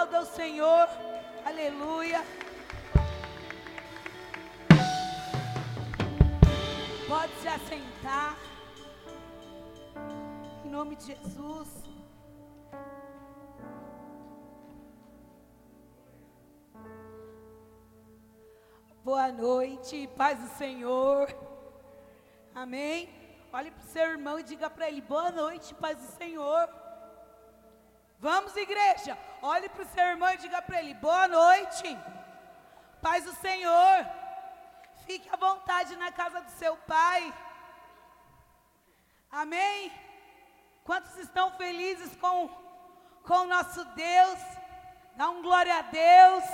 Aplauda o Senhor. Aleluia. Pode se assentar. Em nome de Jesus. Boa noite, paz do Senhor. Amém. Olhe para o seu irmão e diga para ele: Boa noite, paz do Senhor. Vamos, igreja. Olhe para o seu irmão e diga para ele: Boa noite, paz do Senhor. Fique à vontade na casa do seu pai. Amém. Quantos estão felizes com, com o nosso Deus? Dá um glória a Deus.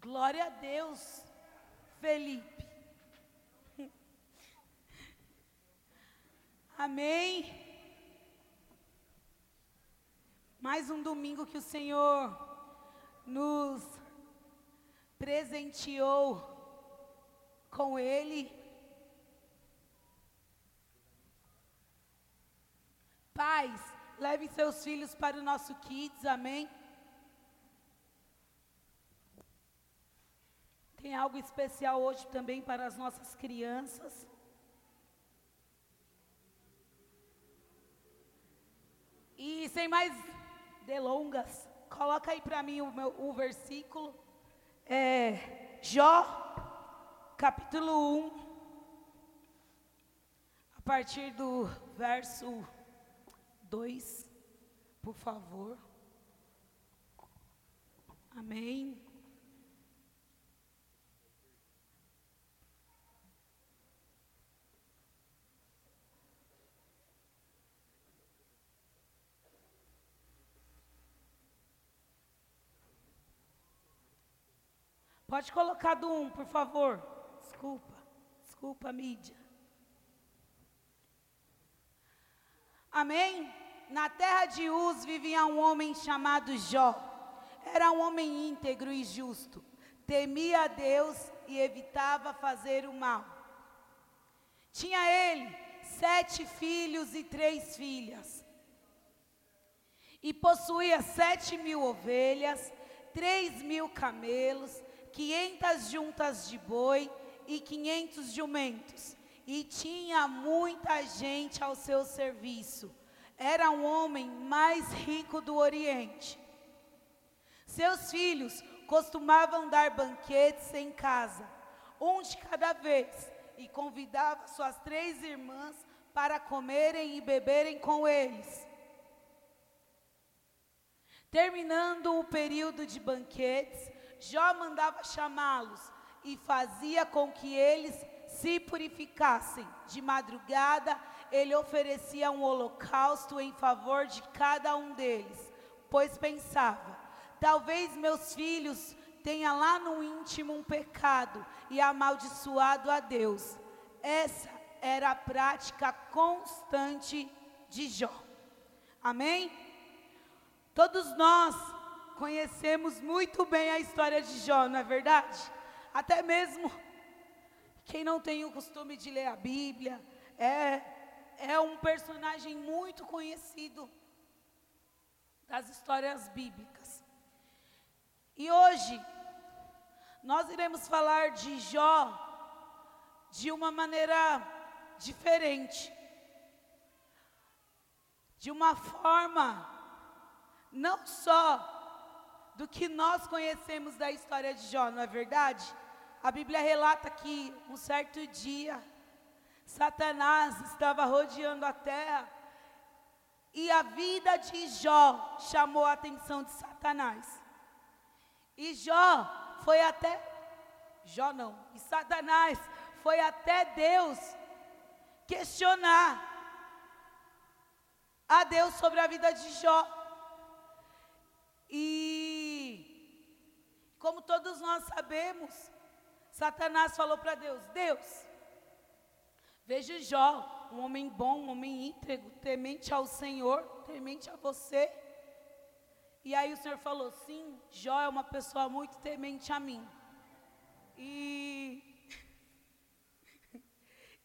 Glória a Deus, Felipe. Amém. Mais um domingo que o Senhor nos presenteou com Ele. Pais, levem seus filhos para o nosso Kids, amém? Tem algo especial hoje também para as nossas crianças. E sem mais delongas, coloca aí para mim o, meu, o versículo. É, Jó, capítulo 1, a partir do verso 2, por favor. Amém. Pode colocar do um, por favor. Desculpa, desculpa, mídia. Amém? Na terra de Uz vivia um homem chamado Jó. Era um homem íntegro e justo. Temia a Deus e evitava fazer o mal. Tinha ele sete filhos e três filhas. E possuía sete mil ovelhas, três mil camelos, quinhentas juntas de boi e quinhentos jumentos, e tinha muita gente ao seu serviço. Era um homem mais rico do Oriente. Seus filhos costumavam dar banquetes em casa, um de cada vez, e convidava suas três irmãs para comerem e beberem com eles. Terminando o período de banquetes, Jó mandava chamá-los e fazia com que eles se purificassem. De madrugada, ele oferecia um holocausto em favor de cada um deles, pois pensava: talvez meus filhos tenham lá no íntimo um pecado e amaldiçoado a Deus. Essa era a prática constante de Jó. Amém? Todos nós conhecemos muito bem a história de Jó, não é verdade? Até mesmo quem não tem o costume de ler a Bíblia, é, é um personagem muito conhecido das histórias bíblicas. E hoje, nós iremos falar de Jó de uma maneira diferente, de uma forma não só do que nós conhecemos da história de Jó, não é verdade? A Bíblia relata que um certo dia, Satanás estava rodeando a terra e a vida de Jó chamou a atenção de Satanás. E Jó foi até, Jó não, e Satanás foi até Deus questionar a Deus sobre a vida de Jó. E, como todos nós sabemos, Satanás falou para Deus: Deus, veja Jó, um homem bom, um homem íntegro, temente ao Senhor, temente a você. E aí o Senhor falou: Sim, Jó é uma pessoa muito temente a mim. E.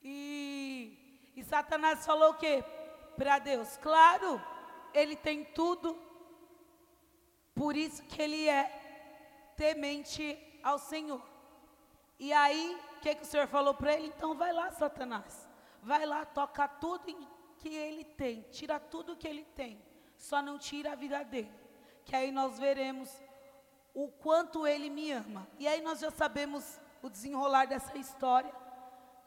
E, e Satanás falou o quê? Para Deus: Claro, ele tem tudo. Por isso que ele é temente ao Senhor. E aí, o que, que o Senhor falou para ele? Então vai lá, Satanás. Vai lá, toca tudo que ele tem, tira tudo que ele tem. Só não tira a vida dele. Que aí nós veremos o quanto ele me ama. E aí nós já sabemos o desenrolar dessa história.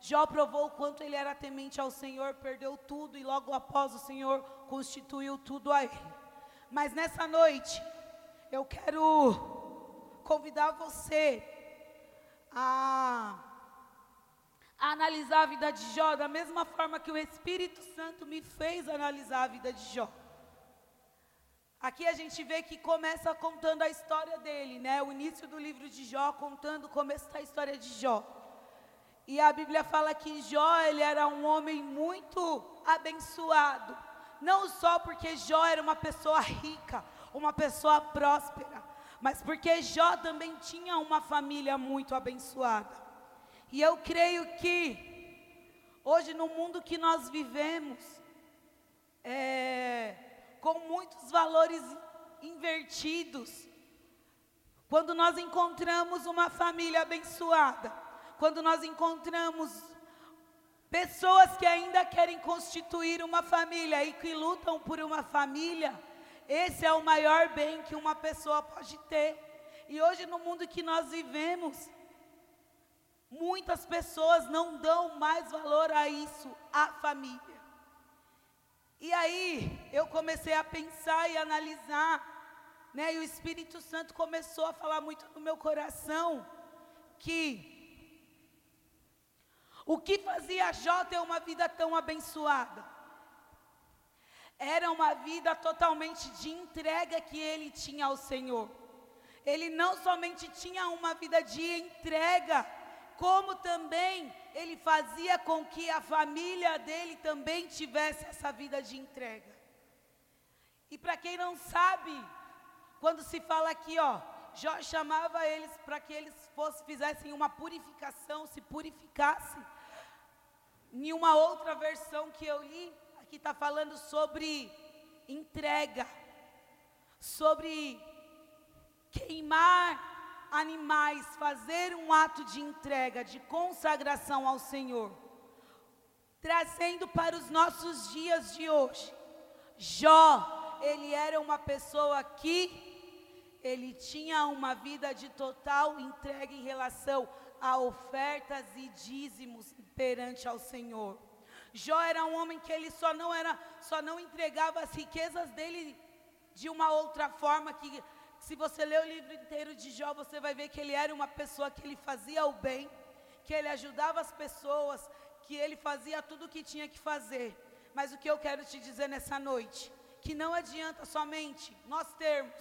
Jó provou o quanto ele era temente ao Senhor, perdeu tudo e logo após o Senhor constituiu tudo a ele. Mas nessa noite, eu quero convidar você a, a, analisar a vida de Jó da mesma forma que o Espírito Santo me fez analisar a vida de Jó. Aqui a gente vê que começa contando a história dele, né? O início do livro de Jó, contando como está a história de Jó. E a Bíblia fala que Jó, ele era um homem muito abençoado. Não só porque Jó era uma pessoa rica, uma pessoa próspera, mas porque Jó também tinha uma família muito abençoada. E eu creio que hoje no mundo que nós vivemos, é, com muitos valores invertidos, quando nós encontramos uma família abençoada, quando nós encontramos pessoas que ainda querem constituir uma família e que lutam por uma família, esse é o maior bem que uma pessoa pode ter. E hoje, no mundo que nós vivemos, muitas pessoas não dão mais valor a isso, a família. E aí, eu comecei a pensar e analisar, né? E o Espírito Santo começou a falar muito no meu coração que o que fazia Jó ter uma vida tão abençoada? Era uma vida totalmente de entrega que ele tinha ao Senhor. Ele não somente tinha uma vida de entrega, como também ele fazia com que a família dele também tivesse essa vida de entrega. E para quem não sabe, quando se fala aqui, ó, Jó chamava eles para que eles fossem, fizessem uma purificação, se purificassem. Em uma outra versão que eu li, aqui está falando sobre entrega, sobre queimar animais, fazer um ato de entrega, de consagração ao Senhor, trazendo para os nossos dias de hoje. Jó, ele era uma pessoa que ele tinha uma vida de total entrega em relação a ofertas e dízimos perante ao Senhor. Jó era um homem que ele só não era, só não entregava as riquezas dele de uma outra forma que se você ler o livro inteiro de Jó, você vai ver que ele era uma pessoa que ele fazia o bem, que ele ajudava as pessoas, que ele fazia tudo o que tinha que fazer. Mas o que eu quero te dizer nessa noite, que não adianta somente nós termos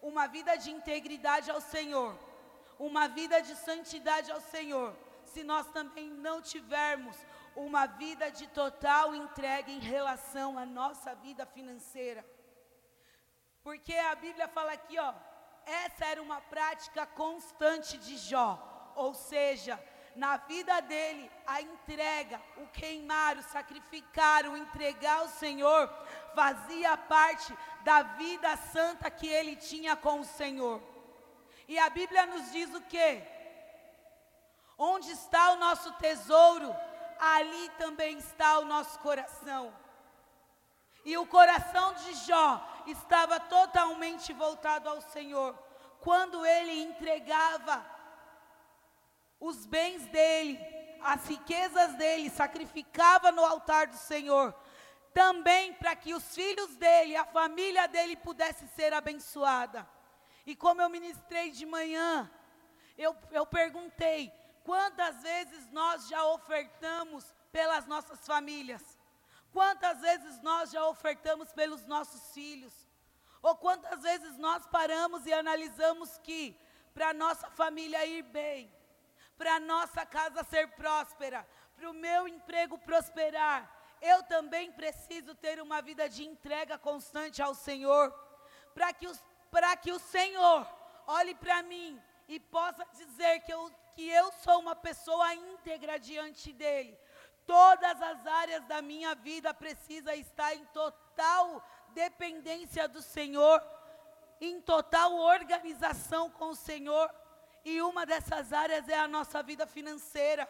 uma vida de integridade ao Senhor, uma vida de santidade ao Senhor, se nós também não tivermos uma vida de total entrega em relação à nossa vida financeira. Porque a Bíblia fala aqui, ó, essa era uma prática constante de Jó, ou seja, na vida dele, a entrega, o queimar, o sacrificar, o entregar ao Senhor, fazia parte da vida santa que ele tinha com o Senhor. E a Bíblia nos diz o que? Onde está o nosso tesouro? Ali também está o nosso coração. E o coração de Jó estava totalmente voltado ao Senhor. Quando ele entregava os bens dele, as riquezas dele, sacrificava no altar do Senhor, também para que os filhos dele, a família dele pudesse ser abençoada. E como eu ministrei de manhã, eu, eu perguntei: Quantas vezes nós já ofertamos pelas nossas famílias? Quantas vezes nós já ofertamos pelos nossos filhos? Ou quantas vezes nós paramos e analisamos que para nossa família ir bem, para nossa casa ser próspera, para o meu emprego prosperar, eu também preciso ter uma vida de entrega constante ao Senhor, para que, que o Senhor olhe para mim e possa dizer que eu que eu sou uma pessoa íntegra diante dele. Todas as áreas da minha vida precisam estar em total dependência do Senhor, em total organização com o Senhor. E uma dessas áreas é a nossa vida financeira.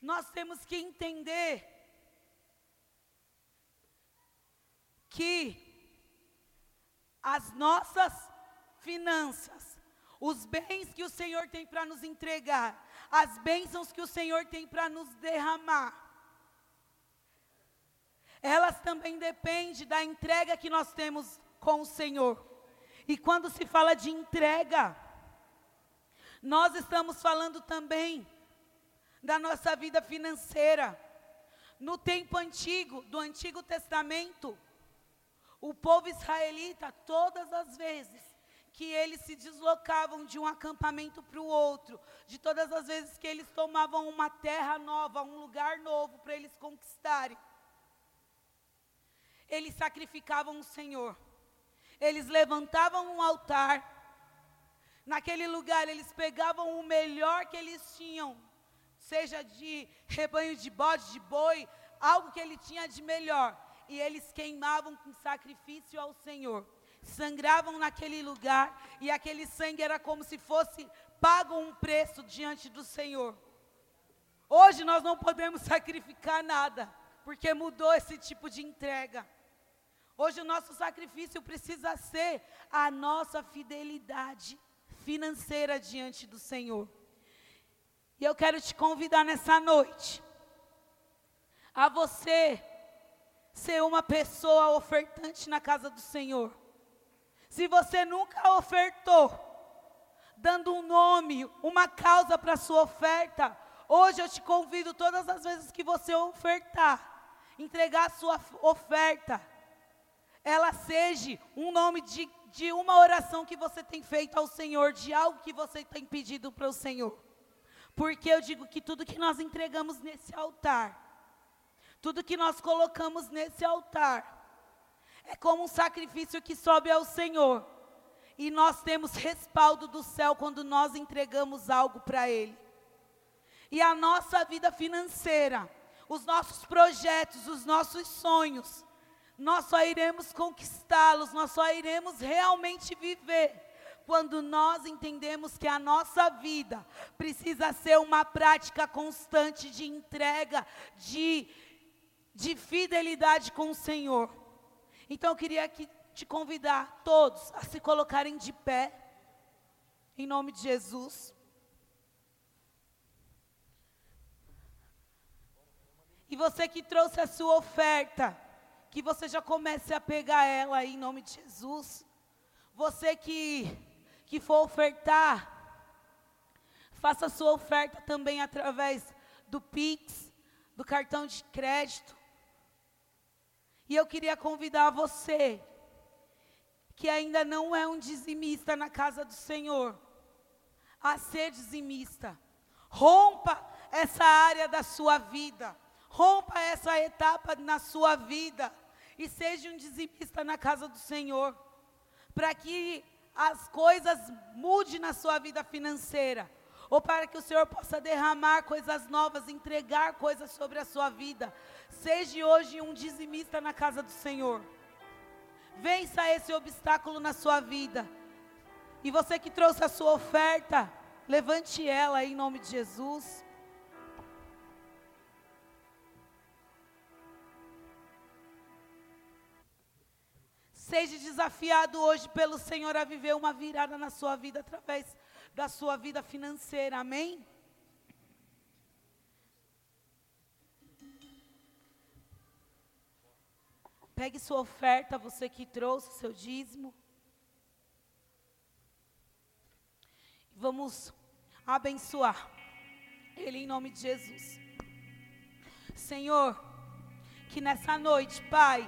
Nós temos que entender que as nossas finanças, os bens que o Senhor tem para nos entregar, as bênçãos que o Senhor tem para nos derramar, elas também dependem da entrega que nós temos com o Senhor. E quando se fala de entrega, nós estamos falando também da nossa vida financeira. No tempo antigo, do Antigo Testamento, o povo israelita, todas as vezes que eles se deslocavam de um acampamento para o outro, de todas as vezes que eles tomavam uma terra nova, um lugar novo para eles conquistarem, eles sacrificavam o Senhor. Eles levantavam um altar. Naquele lugar eles pegavam o melhor que eles tinham, seja de rebanho de bode, de boi, algo que ele tinha de melhor e eles queimavam com sacrifício ao Senhor. Sangravam naquele lugar e aquele sangue era como se fosse pago um preço diante do Senhor. Hoje nós não podemos sacrificar nada, porque mudou esse tipo de entrega. Hoje o nosso sacrifício precisa ser a nossa fidelidade financeira diante do Senhor. E eu quero te convidar nessa noite a você ser uma pessoa ofertante na casa do Senhor. Se você nunca ofertou, dando um nome, uma causa para a sua oferta, hoje eu te convido todas as vezes que você ofertar, entregar a sua oferta, ela seja um nome de, de uma oração que você tem feito ao Senhor, de algo que você tem pedido para o Senhor. Porque eu digo que tudo que nós entregamos nesse altar, tudo que nós colocamos nesse altar é como um sacrifício que sobe ao Senhor. E nós temos respaldo do céu quando nós entregamos algo para Ele. E a nossa vida financeira, os nossos projetos, os nossos sonhos, nós só iremos conquistá-los, nós só iremos realmente viver quando nós entendemos que a nossa vida precisa ser uma prática constante de entrega, de de fidelidade com o Senhor. Então eu queria aqui te convidar todos a se colocarem de pé, em nome de Jesus. E você que trouxe a sua oferta, que você já comece a pegar ela aí, em nome de Jesus. Você que, que for ofertar, faça a sua oferta também através do Pix, do cartão de crédito. E eu queria convidar você, que ainda não é um dizimista na casa do Senhor, a ser dizimista. Rompa essa área da sua vida, rompa essa etapa na sua vida e seja um dizimista na casa do Senhor, para que as coisas mudem na sua vida financeira ou para que o Senhor possa derramar coisas novas, entregar coisas sobre a sua vida. Seja hoje um dizimista na casa do Senhor. Vença esse obstáculo na sua vida. E você que trouxe a sua oferta, levante ela em nome de Jesus. Seja desafiado hoje pelo Senhor a viver uma virada na sua vida através da sua vida financeira, amém? Pegue sua oferta, você que trouxe seu dízimo. Vamos abençoar Ele em nome de Jesus. Senhor, que nessa noite, Pai,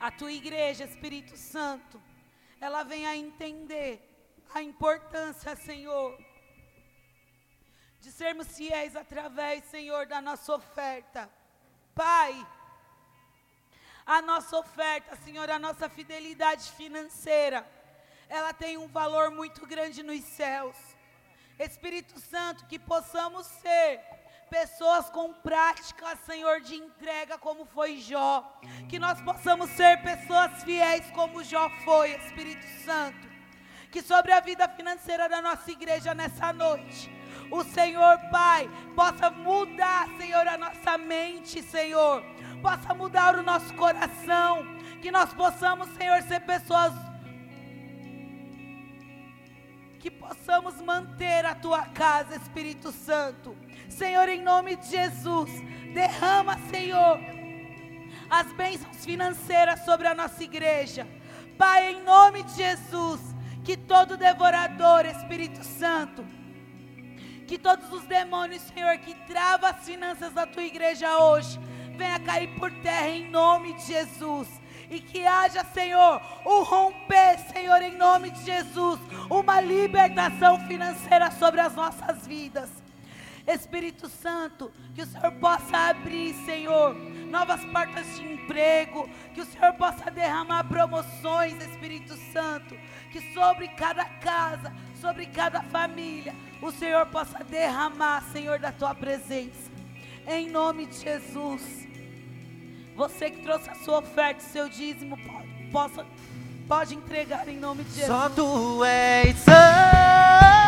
a tua igreja, Espírito Santo, ela venha entender a importância, Senhor, de sermos fiéis através, Senhor, da nossa oferta. Pai, a nossa oferta, Senhor, a nossa fidelidade financeira, ela tem um valor muito grande nos céus. Espírito Santo, que possamos ser pessoas com prática, Senhor, de entrega, como foi Jó. Que nós possamos ser pessoas fiéis, como Jó foi, Espírito Santo. Que sobre a vida financeira da nossa igreja nessa noite, o Senhor, Pai, possa mudar, Senhor, a nossa mente, Senhor, possa mudar o nosso coração, que nós possamos, Senhor, ser pessoas que possamos manter a tua casa, Espírito Santo. Senhor, em nome de Jesus, derrama, Senhor, as bênçãos financeiras sobre a nossa igreja. Pai, em nome de Jesus, que todo devorador, Espírito Santo, que todos os demônios, Senhor, que travam as finanças da tua igreja hoje, venha cair por terra em nome de Jesus e que haja, Senhor, o romper, Senhor, em nome de Jesus, uma libertação financeira sobre as nossas vidas. Espírito Santo, que o Senhor possa abrir, Senhor, novas portas de emprego, que o Senhor possa derramar promoções, Espírito Santo, que sobre cada casa, sobre cada família, o Senhor possa derramar, Senhor, da tua presença. Em nome de Jesus. Você que trouxe a sua oferta, seu dízimo, pode, possa, pode entregar em nome de Jesus. Só tu és santo.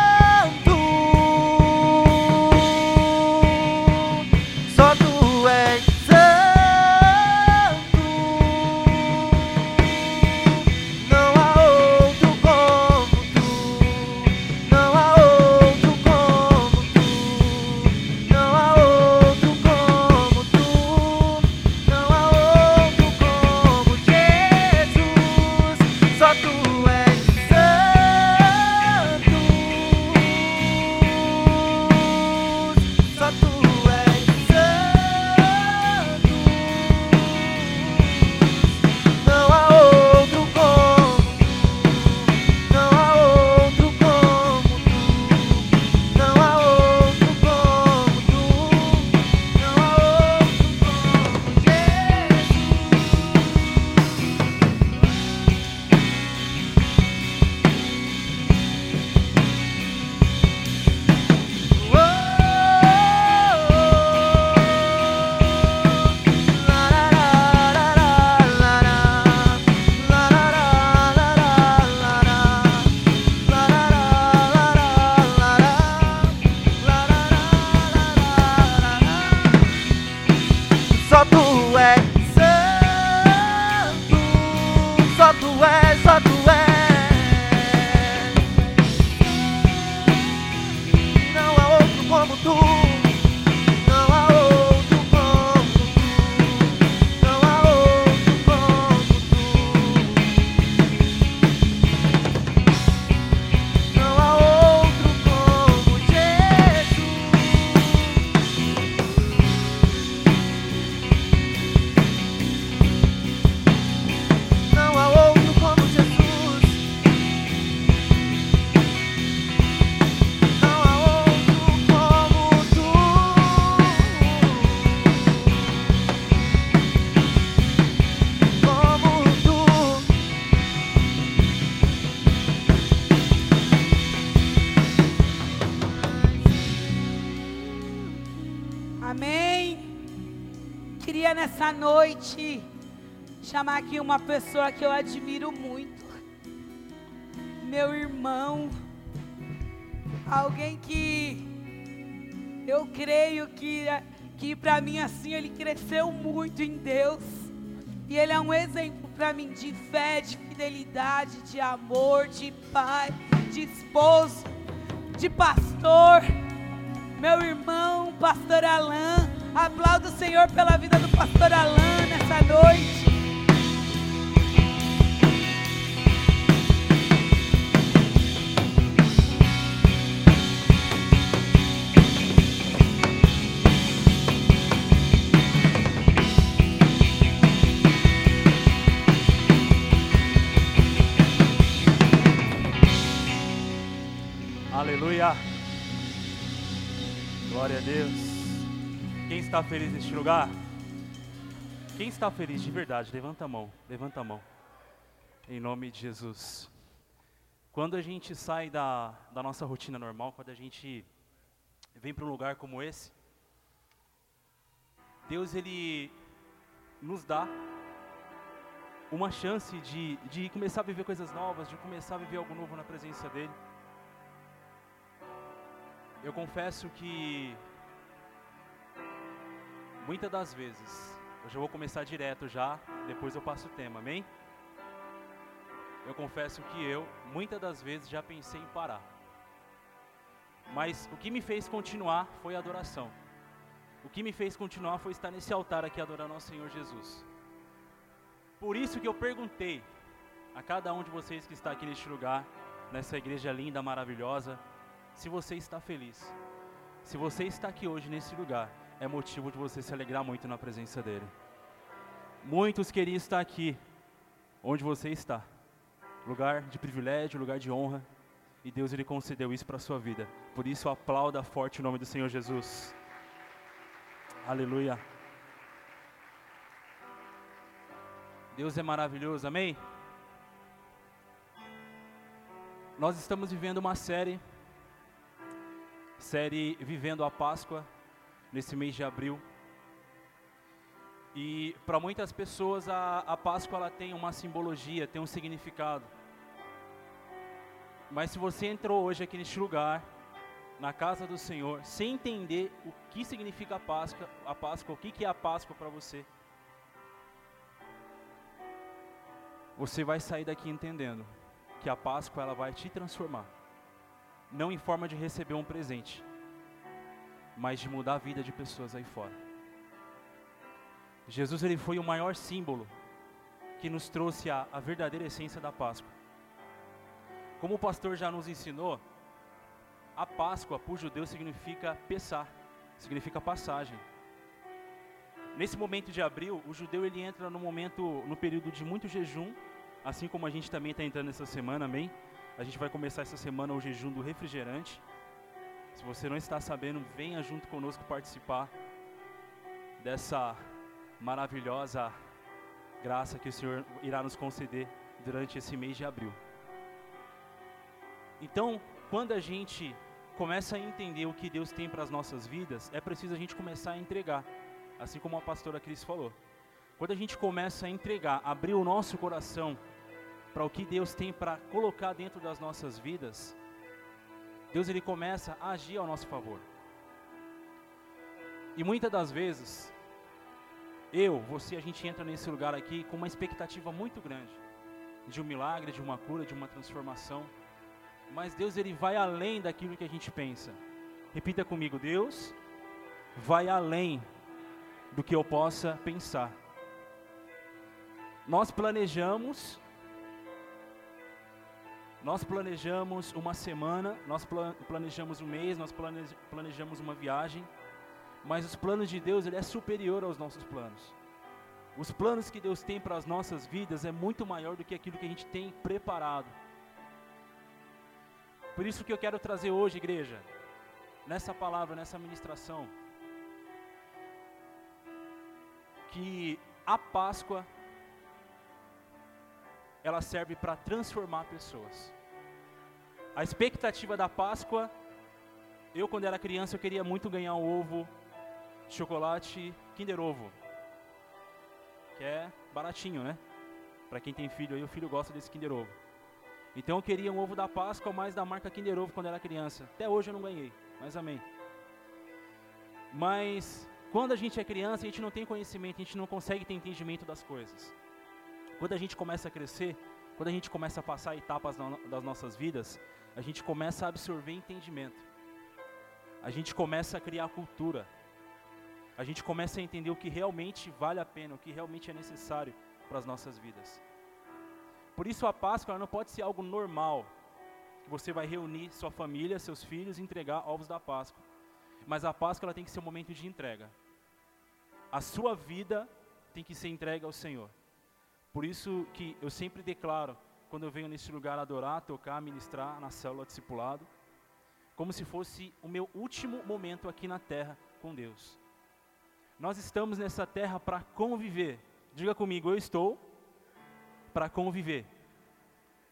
Aqui uma pessoa que eu admiro muito. Meu irmão. Alguém que eu creio que, que para mim assim ele cresceu muito em Deus. E ele é um exemplo para mim de fé, de fidelidade, de amor, de pai, de esposo, de pastor. Meu irmão, pastor Alain. Aplauda o Senhor pela vida do pastor Alain nessa noite. Está feliz neste lugar? Quem está feliz de verdade? Levanta a mão, levanta a mão. Em nome de Jesus. Quando a gente sai da, da nossa rotina normal, quando a gente vem para um lugar como esse, Deus ele nos dá uma chance de, de começar a viver coisas novas, de começar a viver algo novo na presença dEle. Eu confesso que muitas das vezes, eu já vou começar direto já, depois eu passo o tema, amém? Eu confesso que eu, muitas das vezes, já pensei em parar. Mas o que me fez continuar foi a adoração. O que me fez continuar foi estar nesse altar aqui adorando ao Senhor Jesus. Por isso que eu perguntei a cada um de vocês que está aqui neste lugar, nessa igreja linda, maravilhosa, se você está feliz. Se você está aqui hoje nesse lugar, é motivo de você se alegrar muito na presença dEle. Muitos queriam estar aqui, onde você está. Lugar de privilégio, lugar de honra. E Deus ele concedeu isso para a sua vida. Por isso aplauda forte o nome do Senhor Jesus. Aleluia. Deus é maravilhoso, amém? Nós estamos vivendo uma série, série Vivendo a Páscoa, nesse mês de abril. E para muitas pessoas a, a Páscoa ela tem uma simbologia, tem um significado. Mas se você entrou hoje aqui neste lugar, na casa do Senhor, sem entender o que significa a Páscoa, a Páscoa, o que, que é a Páscoa para você, você vai sair daqui entendendo que a Páscoa ela vai te transformar, não em forma de receber um presente, mas de mudar a vida de pessoas aí fora. Jesus ele foi o maior símbolo que nos trouxe a, a verdadeira essência da Páscoa. Como o pastor já nos ensinou, a Páscoa para o judeu significa pesar, significa passagem. Nesse momento de abril, o judeu ele entra no momento, no período de muito jejum, assim como a gente também está entrando essa semana, amém? A gente vai começar essa semana o jejum do refrigerante. Se você não está sabendo, venha junto conosco participar dessa maravilhosa graça que o Senhor irá nos conceder durante esse mês de abril. Então, quando a gente começa a entender o que Deus tem para as nossas vidas, é preciso a gente começar a entregar, assim como a pastora Cris falou. Quando a gente começa a entregar, abrir o nosso coração para o que Deus tem para colocar dentro das nossas vidas, Deus ele começa a agir ao nosso favor. E muitas das vezes, eu, você, a gente entra nesse lugar aqui com uma expectativa muito grande de um milagre, de uma cura, de uma transformação. Mas Deus ele vai além daquilo que a gente pensa. Repita comigo, Deus vai além do que eu possa pensar. Nós planejamos nós planejamos uma semana, nós planejamos um mês, nós planejamos uma viagem, mas os planos de Deus ele é superior aos nossos planos. Os planos que Deus tem para as nossas vidas é muito maior do que aquilo que a gente tem preparado. Por isso que eu quero trazer hoje, igreja, nessa palavra, nessa ministração, que a Páscoa ela serve para transformar pessoas. A expectativa da Páscoa, eu quando era criança eu queria muito ganhar um ovo chocolate Kinder Ovo, que é baratinho, né? Para quem tem filho aí, o filho gosta desse Kinder Ovo. Então eu queria um ovo da Páscoa, mais da marca Kinder Ovo quando era criança. Até hoje eu não ganhei, mas amém. Mas quando a gente é criança, a gente não tem conhecimento, a gente não consegue ter entendimento das coisas. Quando a gente começa a crescer, quando a gente começa a passar etapas das nossas vidas, a gente começa a absorver entendimento. A gente começa a criar cultura a gente começa a entender o que realmente vale a pena, o que realmente é necessário para as nossas vidas. Por isso a Páscoa não pode ser algo normal, que você vai reunir sua família, seus filhos e entregar ovos da Páscoa. Mas a Páscoa ela tem que ser um momento de entrega. A sua vida tem que ser entregue ao Senhor. Por isso que eu sempre declaro, quando eu venho nesse lugar adorar, tocar, ministrar na célula discipulado, como se fosse o meu último momento aqui na terra com Deus. Nós estamos nessa terra para conviver. Diga comigo, eu estou para conviver,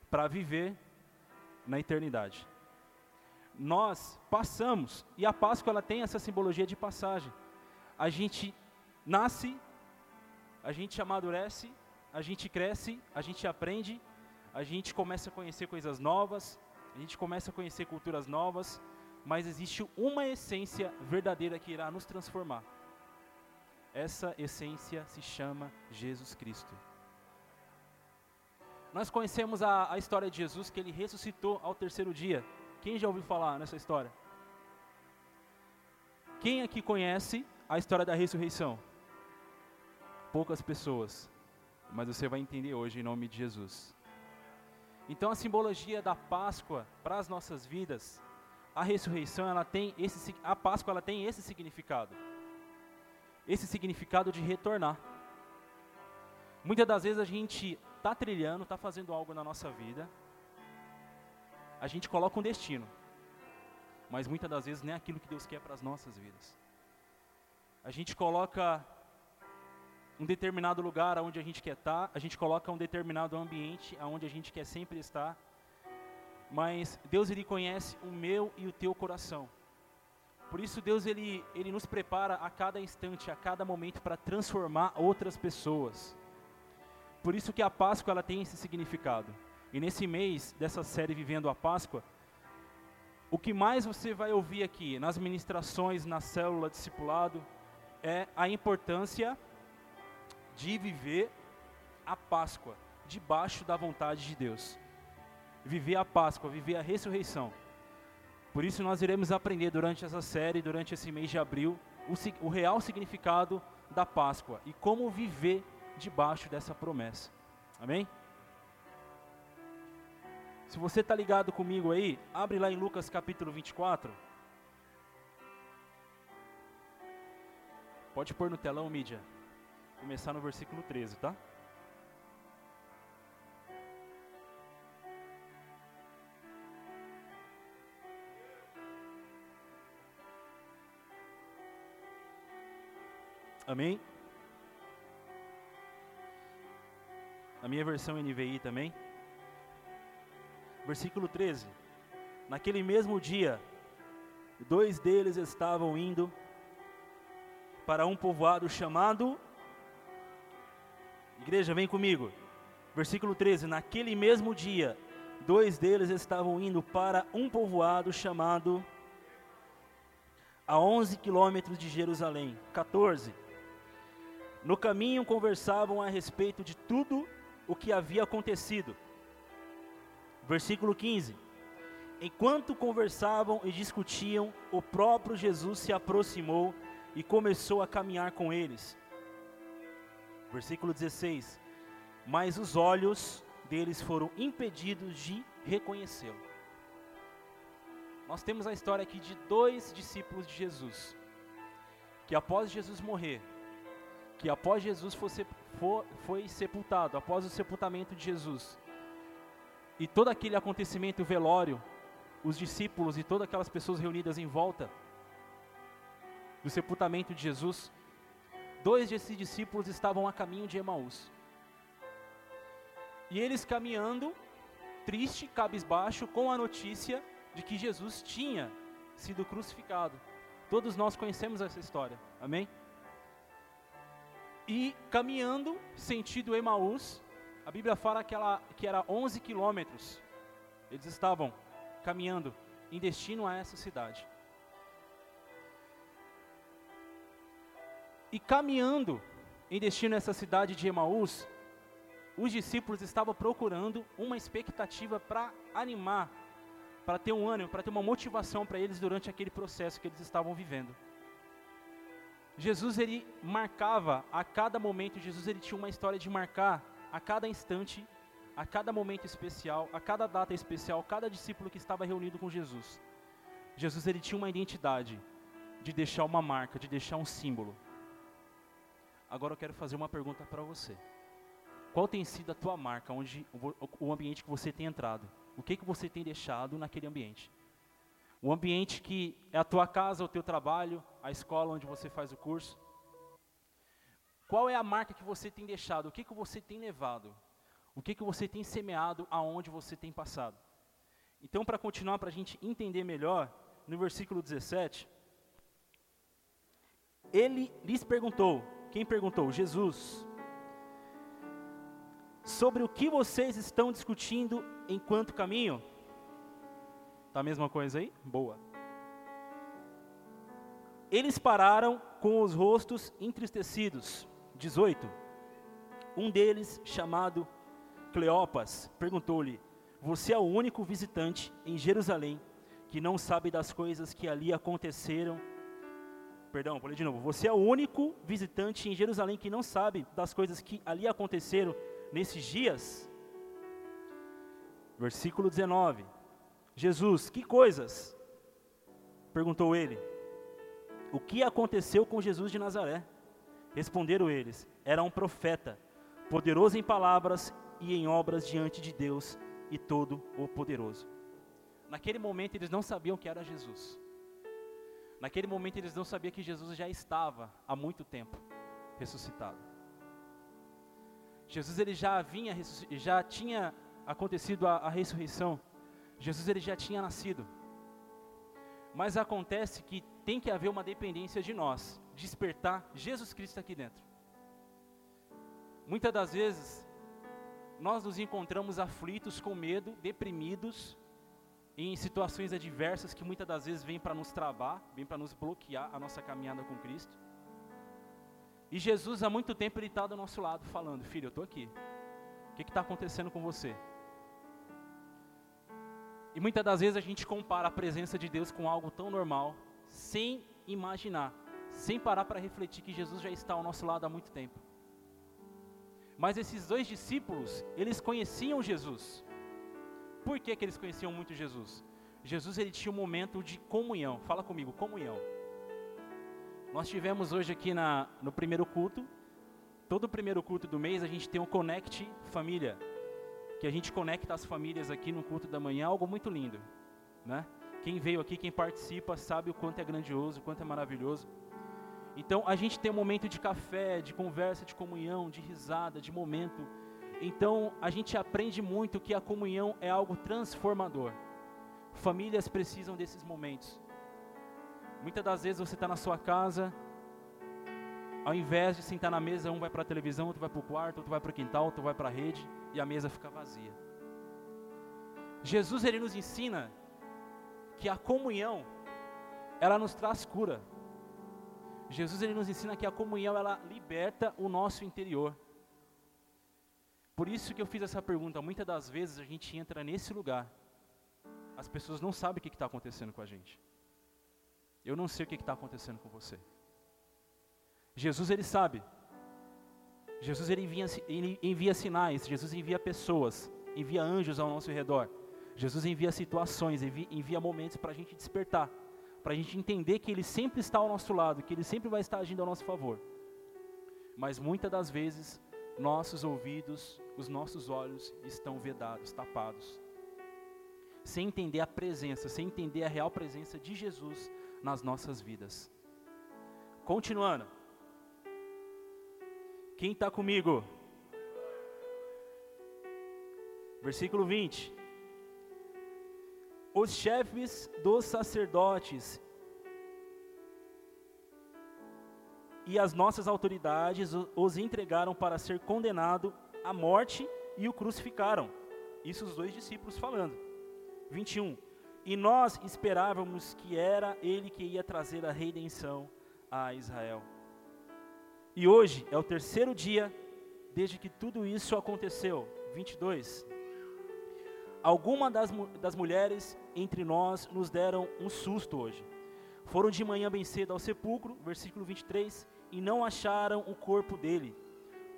para viver na eternidade. Nós passamos, e a Páscoa ela tem essa simbologia de passagem. A gente nasce, a gente amadurece, a gente cresce, a gente aprende, a gente começa a conhecer coisas novas, a gente começa a conhecer culturas novas, mas existe uma essência verdadeira que irá nos transformar. Essa essência se chama Jesus Cristo. Nós conhecemos a, a história de Jesus, que ele ressuscitou ao terceiro dia. Quem já ouviu falar nessa história? Quem aqui conhece a história da ressurreição? Poucas pessoas, mas você vai entender hoje em nome de Jesus. Então a simbologia da Páscoa para as nossas vidas, a ressurreição, ela tem esse a Páscoa ela tem esse significado. Esse significado de retornar. Muitas das vezes a gente está trilhando, está fazendo algo na nossa vida, a gente coloca um destino, mas muitas das vezes nem é aquilo que Deus quer para as nossas vidas. A gente coloca um determinado lugar aonde a gente quer estar, tá, a gente coloca um determinado ambiente aonde a gente quer sempre estar, mas Deus ele conhece o meu e o teu coração. Por isso Deus ele, ele nos prepara a cada instante, a cada momento para transformar outras pessoas. Por isso que a Páscoa ela tem esse significado. E nesse mês dessa série Vivendo a Páscoa, o que mais você vai ouvir aqui nas ministrações, na célula discipulado, é a importância de viver a Páscoa debaixo da vontade de Deus. Viver a Páscoa, viver a ressurreição. Por isso nós iremos aprender durante essa série, durante esse mês de abril, o, o real significado da Páscoa e como viver debaixo dessa promessa. Amém? Se você está ligado comigo aí, abre lá em Lucas capítulo 24. Pode pôr no telão, mídia começar no versículo 13, tá? Amém? A minha versão NVI também. Versículo 13. Naquele mesmo dia, dois deles estavam indo para um povoado chamado Igreja, vem comigo. Versículo 13: Naquele mesmo dia, dois deles estavam indo para um povoado chamado a 11 quilômetros de Jerusalém. 14. No caminho conversavam a respeito de tudo o que havia acontecido. Versículo 15. Enquanto conversavam e discutiam, o próprio Jesus se aproximou e começou a caminhar com eles. Versículo 16: Mas os olhos deles foram impedidos de reconhecê-lo. Nós temos a história aqui de dois discípulos de Jesus, que após Jesus morrer, que após Jesus fosse, for, foi sepultado, após o sepultamento de Jesus, e todo aquele acontecimento velório, os discípulos e todas aquelas pessoas reunidas em volta do sepultamento de Jesus, dois desses discípulos estavam a caminho de Emaús. E eles caminhando, triste, cabisbaixo, com a notícia de que Jesus tinha sido crucificado. Todos nós conhecemos essa história, amém? E caminhando, sentido Emaús, a Bíblia fala que, ela, que era 11 quilômetros. Eles estavam caminhando em destino a essa cidade. E caminhando em destino a essa cidade de Emaús, os discípulos estavam procurando uma expectativa para animar, para ter um ânimo, para ter uma motivação para eles durante aquele processo que eles estavam vivendo. Jesus ele marcava a cada momento, Jesus ele tinha uma história de marcar a cada instante, a cada momento especial, a cada data especial, cada discípulo que estava reunido com Jesus. Jesus ele tinha uma identidade de deixar uma marca, de deixar um símbolo. Agora eu quero fazer uma pergunta para você. Qual tem sido a tua marca, onde o ambiente que você tem entrado? O que que você tem deixado naquele ambiente? O ambiente que é a tua casa, o teu trabalho, a escola onde você faz o curso? Qual é a marca que você tem deixado? O que que você tem levado? O que que você tem semeado aonde você tem passado? Então, para continuar, para a gente entender melhor, no versículo 17, ele lhes perguntou: quem perguntou? Jesus. Sobre o que vocês estão discutindo enquanto caminho? Tá a mesma coisa aí? Boa. Eles pararam com os rostos entristecidos. 18. Um deles, chamado Cleopas, perguntou-lhe: Você é o único visitante em Jerusalém que não sabe das coisas que ali aconteceram? Perdão, vou ler de novo. Você é o único visitante em Jerusalém que não sabe das coisas que ali aconteceram nesses dias? Versículo 19. Jesus, que coisas? Perguntou ele. O que aconteceu com Jesus de Nazaré? Responderam eles: Era um profeta, poderoso em palavras e em obras diante de Deus e todo o poderoso. Naquele momento eles não sabiam que era Jesus. Naquele momento eles não sabiam que Jesus já estava há muito tempo ressuscitado. Jesus ele já vinha, já tinha acontecido a, a ressurreição, Jesus ele já tinha nascido. Mas acontece que tem que haver uma dependência de nós, despertar Jesus Cristo aqui dentro. Muitas das vezes, nós nos encontramos aflitos, com medo, deprimidos, em situações adversas que muitas das vezes vêm para nos travar, vêm para nos bloquear a nossa caminhada com Cristo. E Jesus, há muito tempo, Ele está do nosso lado, falando: Filho, eu estou aqui. O que está acontecendo com você? E muitas das vezes a gente compara a presença de Deus com algo tão normal, sem imaginar, sem parar para refletir que Jesus já está ao nosso lado há muito tempo. Mas esses dois discípulos, eles conheciam Jesus. Por que, que eles conheciam muito Jesus? Jesus ele tinha um momento de comunhão. Fala comigo, comunhão. Nós tivemos hoje aqui na, no primeiro culto, todo o primeiro culto do mês a gente tem um Connect Família que a gente conecta as famílias aqui no culto da manhã, algo muito lindo, né? Quem veio aqui, quem participa, sabe o quanto é grandioso, o quanto é maravilhoso. Então, a gente tem um momento de café, de conversa, de comunhão, de risada, de momento. Então, a gente aprende muito que a comunhão é algo transformador. Famílias precisam desses momentos. Muitas das vezes você está na sua casa, ao invés de sentar na mesa, um vai para a televisão, outro vai para o quarto, outro vai para o quintal, outro vai para a rede e a mesa fica vazia. Jesus ele nos ensina que a comunhão ela nos traz cura. Jesus ele nos ensina que a comunhão ela liberta o nosso interior. Por isso que eu fiz essa pergunta. Muitas das vezes a gente entra nesse lugar, as pessoas não sabem o que está acontecendo com a gente. Eu não sei o que está acontecendo com você. Jesus ele sabe. Jesus ele envia, ele envia sinais, Jesus envia pessoas, envia anjos ao nosso redor. Jesus envia situações, envia, envia momentos para a gente despertar, para a gente entender que Ele sempre está ao nosso lado, que Ele sempre vai estar agindo ao nosso favor. Mas muitas das vezes, nossos ouvidos, os nossos olhos estão vedados, tapados, sem entender a presença, sem entender a real presença de Jesus nas nossas vidas. Continuando. Quem está comigo? Versículo 20. Os chefes dos sacerdotes e as nossas autoridades os entregaram para ser condenado à morte e o crucificaram. Isso os dois discípulos falando. 21. E nós esperávamos que era ele que ia trazer a redenção a Israel. E hoje é o terceiro dia desde que tudo isso aconteceu. 22. Algumas das, das mulheres entre nós nos deram um susto hoje. Foram de manhã bem cedo ao sepulcro, versículo 23, e não acharam o corpo dele.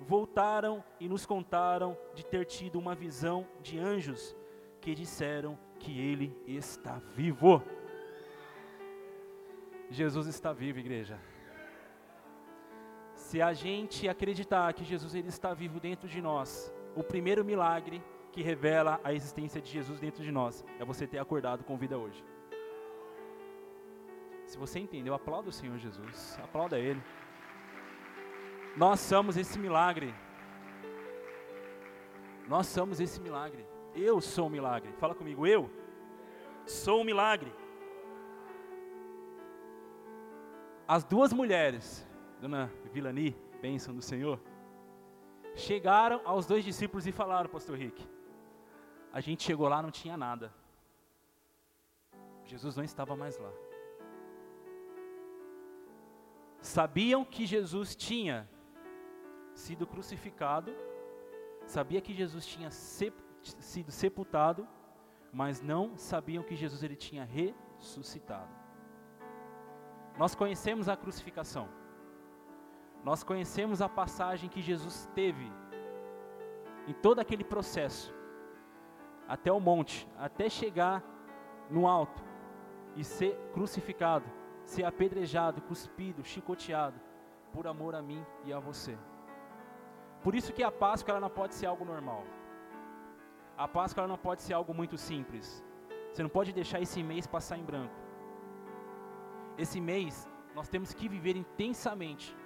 Voltaram e nos contaram de ter tido uma visão de anjos que disseram que ele está vivo. Jesus está vivo, igreja. Se a gente acreditar que Jesus ele está vivo dentro de nós, o primeiro milagre que revela a existência de Jesus dentro de nós é você ter acordado com vida hoje. Se você entendeu, aplauda o Senhor Jesus, aplauda Ele. Nós somos esse milagre. Nós somos esse milagre. Eu sou o milagre. Fala comigo, eu Sou um milagre. As duas mulheres, Dona Vilani, bênção do Senhor, chegaram aos dois discípulos e falaram, Pastor Rick, a gente chegou lá, não tinha nada. Jesus não estava mais lá. Sabiam que Jesus tinha sido crucificado, sabia que Jesus tinha sep sido sepultado, mas não sabiam que Jesus ele tinha ressuscitado. Nós conhecemos a crucificação. Nós conhecemos a passagem que Jesus teve em todo aquele processo, até o monte, até chegar no alto e ser crucificado, ser apedrejado, cuspido, chicoteado, por amor a mim e a você. Por isso que a Páscoa ela não pode ser algo normal. A Páscoa ela não pode ser algo muito simples. Você não pode deixar esse mês passar em branco. Esse mês nós temos que viver intensamente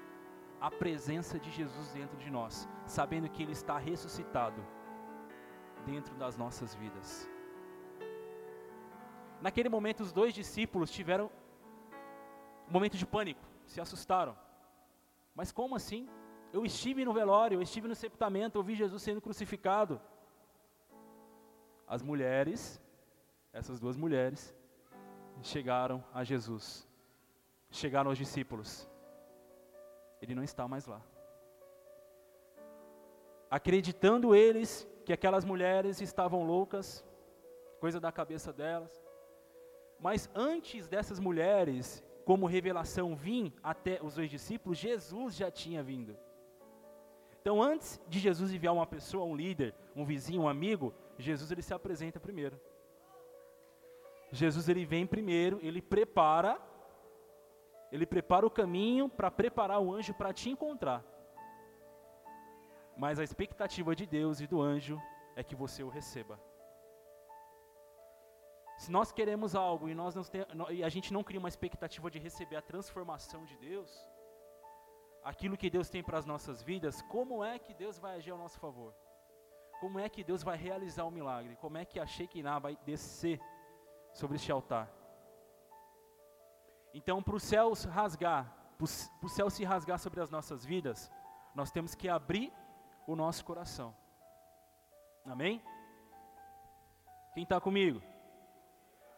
a presença de Jesus dentro de nós, sabendo que Ele está ressuscitado dentro das nossas vidas. Naquele momento, os dois discípulos tiveram um momento de pânico, se assustaram. Mas como assim? Eu estive no velório, eu estive no sepultamento, eu vi Jesus sendo crucificado. As mulheres, essas duas mulheres, chegaram a Jesus, chegaram aos discípulos. Ele não está mais lá. Acreditando eles que aquelas mulheres estavam loucas, coisa da cabeça delas. Mas antes dessas mulheres, como revelação, vir até os dois discípulos, Jesus já tinha vindo. Então, antes de Jesus enviar uma pessoa, um líder, um vizinho, um amigo, Jesus ele se apresenta primeiro. Jesus ele vem primeiro, ele prepara, ele prepara o caminho para preparar o anjo para te encontrar. Mas a expectativa de Deus e do anjo é que você o receba. Se nós queremos algo e, nós não tem, e a gente não cria uma expectativa de receber a transformação de Deus, aquilo que Deus tem para as nossas vidas, como é que Deus vai agir ao nosso favor? Como é que Deus vai realizar o milagre? Como é que a Shekinah vai descer sobre este altar? Então, para o céu rasgar, para o céu se rasgar sobre as nossas vidas, nós temos que abrir o nosso coração. Amém? Quem está comigo?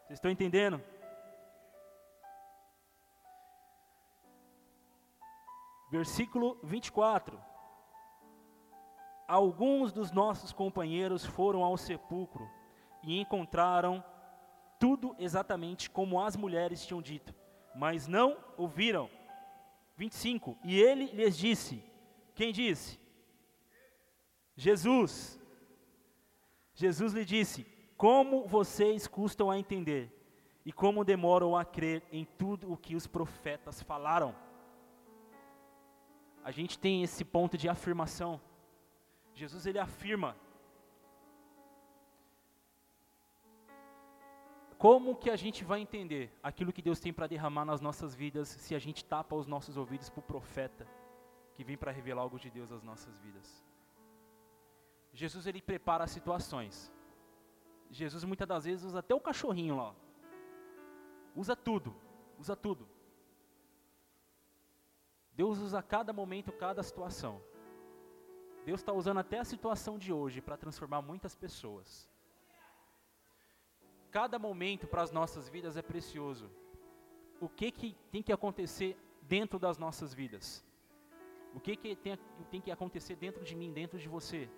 Vocês estão entendendo? Versículo 24. Alguns dos nossos companheiros foram ao sepulcro e encontraram tudo exatamente como as mulheres tinham dito, mas não ouviram. 25. E ele lhes disse: Quem disse? Jesus. Jesus lhe disse: como vocês custam a entender e como demoram a crer em tudo o que os profetas falaram. A gente tem esse ponto de afirmação. Jesus ele afirma. Como que a gente vai entender aquilo que Deus tem para derramar nas nossas vidas se a gente tapa os nossos ouvidos para o profeta que vem para revelar algo de Deus às nossas vidas? Jesus ele prepara as situações. Jesus muitas das vezes usa até o cachorrinho lá. Usa tudo, usa tudo. Deus usa cada momento, cada situação. Deus está usando até a situação de hoje para transformar muitas pessoas. Cada momento para as nossas vidas é precioso. O que, que tem que acontecer dentro das nossas vidas? O que, que tem, tem que acontecer dentro de mim, dentro de você?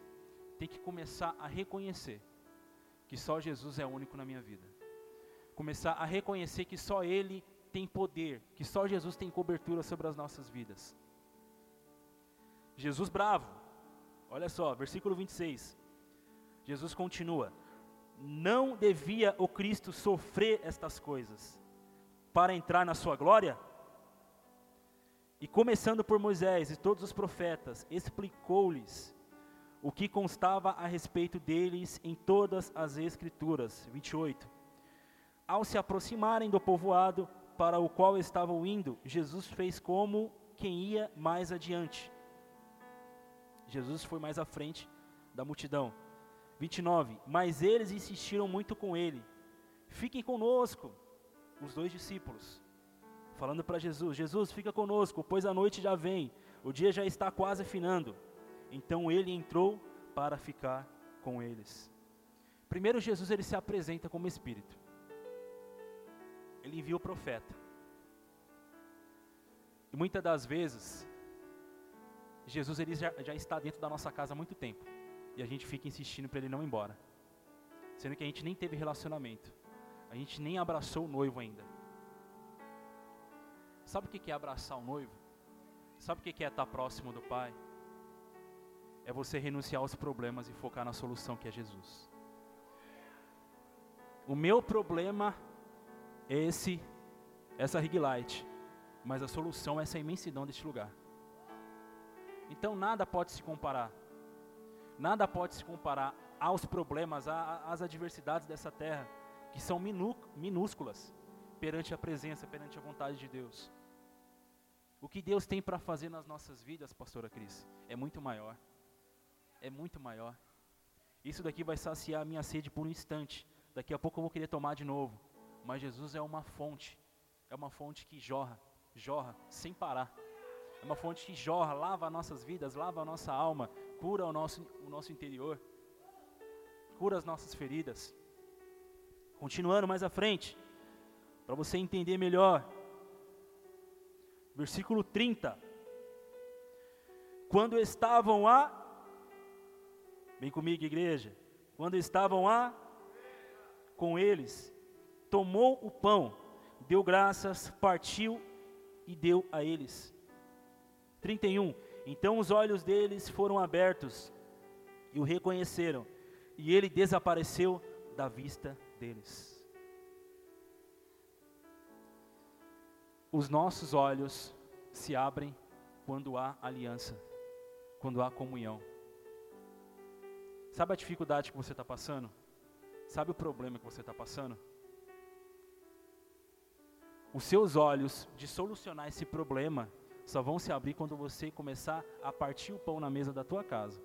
Tem que começar a reconhecer que só Jesus é único na minha vida. Começar a reconhecer que só Ele tem poder, que só Jesus tem cobertura sobre as nossas vidas. Jesus bravo, olha só, versículo 26. Jesus continua: Não devia o Cristo sofrer estas coisas para entrar na sua glória? E começando por Moisés e todos os profetas, explicou-lhes o que constava a respeito deles em todas as Escrituras. 28. Ao se aproximarem do povoado para o qual estavam indo, Jesus fez como quem ia mais adiante. Jesus foi mais à frente da multidão. 29. Mas eles insistiram muito com ele. fiquem conosco, os dois discípulos, falando para Jesus: Jesus, fica conosco, pois a noite já vem, o dia já está quase afinando. Então ele entrou para ficar com eles. Primeiro, Jesus ele se apresenta como Espírito. Ele envia o profeta. E muitas das vezes, Jesus ele já, já está dentro da nossa casa há muito tempo. E a gente fica insistindo para ele não ir embora. Sendo que a gente nem teve relacionamento. A gente nem abraçou o noivo ainda. Sabe o que é abraçar o noivo? Sabe o que é estar próximo do Pai? É você renunciar aos problemas e focar na solução que é Jesus. O meu problema é esse, essa rig light, mas a solução é essa imensidão deste lugar. Então nada pode se comparar. Nada pode se comparar aos problemas, às adversidades dessa terra, que são minúsculas perante a presença, perante a vontade de Deus. O que Deus tem para fazer nas nossas vidas, pastora Cris, é muito maior. É muito maior. Isso daqui vai saciar a minha sede por um instante. Daqui a pouco eu vou querer tomar de novo. Mas Jesus é uma fonte. É uma fonte que jorra, jorra sem parar. É uma fonte que jorra, lava as nossas vidas, lava a nossa alma, cura o nosso, o nosso interior, cura as nossas feridas. Continuando mais à frente, para você entender melhor. Versículo 30. Quando estavam a. Vem comigo, igreja. Quando estavam a. Com eles, tomou o pão, deu graças, partiu e deu a eles. 31. Então os olhos deles foram abertos e o reconheceram, e ele desapareceu da vista deles. Os nossos olhos se abrem quando há aliança, quando há comunhão. Sabe a dificuldade que você está passando? Sabe o problema que você está passando? Os seus olhos de solucionar esse problema só vão se abrir quando você começar a partir o pão na mesa da tua casa,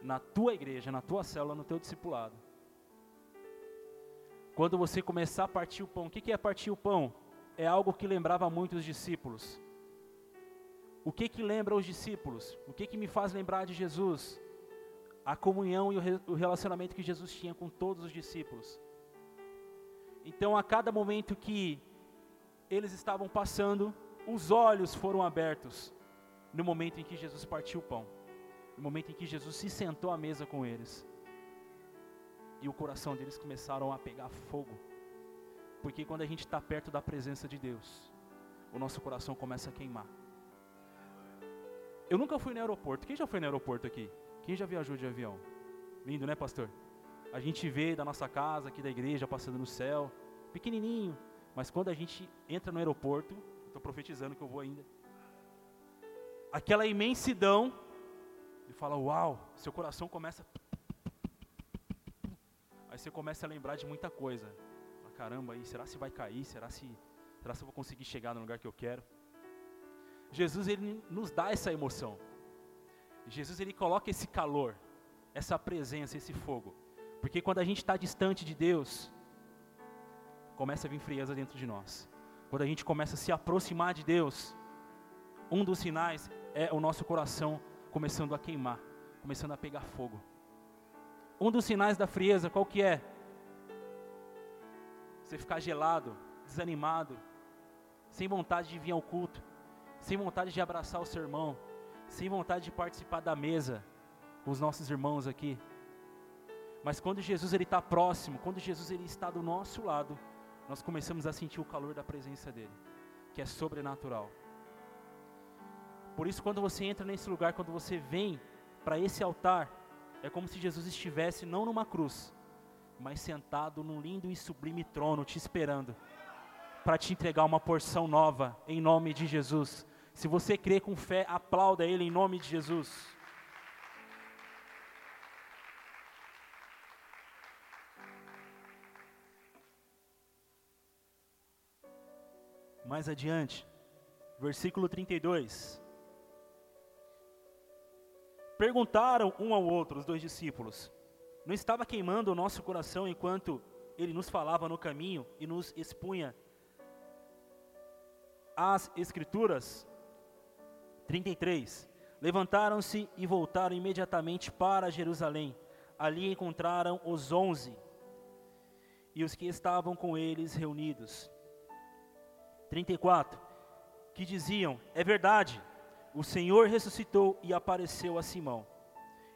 na tua igreja, na tua célula, no teu discipulado. Quando você começar a partir o pão, o que é partir o pão? É algo que lembrava muito os discípulos. O que que lembra os discípulos? O que que me faz lembrar de Jesus? A comunhão e o relacionamento que Jesus tinha com todos os discípulos. Então, a cada momento que eles estavam passando, os olhos foram abertos no momento em que Jesus partiu o pão, no momento em que Jesus se sentou à mesa com eles. E o coração deles começaram a pegar fogo, porque quando a gente está perto da presença de Deus, o nosso coração começa a queimar. Eu nunca fui no aeroporto. Quem já foi no aeroporto aqui? Quem já viajou de avião? Lindo, né, pastor? A gente vê da nossa casa, aqui da igreja, passando no céu, pequenininho, mas quando a gente entra no aeroporto, estou profetizando que eu vou ainda, aquela imensidão, e fala: Uau, seu coração começa. Aí você começa a lembrar de muita coisa. Ah, caramba, aí, será se vai cair? Será se, será se eu vou conseguir chegar no lugar que eu quero? Jesus ele nos dá essa emoção. Jesus ele coloca esse calor, essa presença, esse fogo. Porque quando a gente está distante de Deus, começa a vir frieza dentro de nós. Quando a gente começa a se aproximar de Deus, um dos sinais é o nosso coração começando a queimar, começando a pegar fogo. Um dos sinais da frieza, qual que é? Você ficar gelado, desanimado, sem vontade de vir ao culto, sem vontade de abraçar o seu irmão, sem vontade de participar da mesa com os nossos irmãos aqui. Mas quando Jesus ele está próximo, quando Jesus ele está do nosso lado, nós começamos a sentir o calor da presença dele, que é sobrenatural. Por isso, quando você entra nesse lugar, quando você vem para esse altar, é como se Jesus estivesse não numa cruz, mas sentado num lindo e sublime trono, te esperando, para te entregar uma porção nova, em nome de Jesus. Se você crê com fé, aplauda Ele em nome de Jesus. Mais adiante, versículo 32. Perguntaram um ao outro, os dois discípulos: Não estava queimando o nosso coração enquanto ele nos falava no caminho e nos expunha as Escrituras. 33. Levantaram-se e voltaram imediatamente para Jerusalém. Ali encontraram os onze e os que estavam com eles reunidos. 34. Que diziam: É verdade, o Senhor ressuscitou e apareceu a Simão.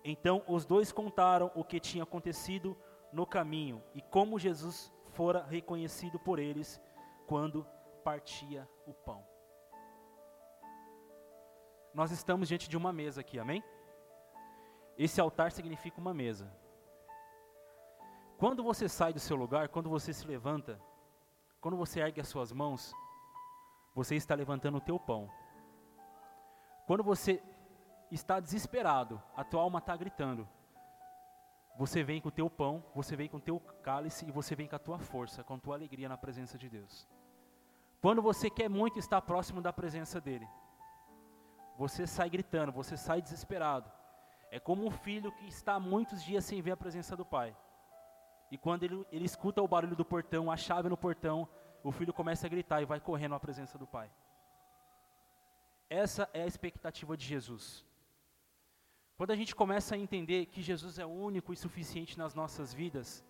Então os dois contaram o que tinha acontecido no caminho e como Jesus fora reconhecido por eles quando partia o pão. Nós estamos diante de uma mesa aqui, amém? Esse altar significa uma mesa. Quando você sai do seu lugar, quando você se levanta, quando você ergue as suas mãos, você está levantando o teu pão. Quando você está desesperado, a tua alma está gritando, você vem com o teu pão, você vem com o teu cálice e você vem com a tua força, com a tua alegria na presença de Deus. Quando você quer muito estar próximo da presença dEle, você sai gritando, você sai desesperado. É como um filho que está muitos dias sem ver a presença do pai. E quando ele, ele escuta o barulho do portão, a chave no portão, o filho começa a gritar e vai correndo à presença do pai. Essa é a expectativa de Jesus. Quando a gente começa a entender que Jesus é único e suficiente nas nossas vidas,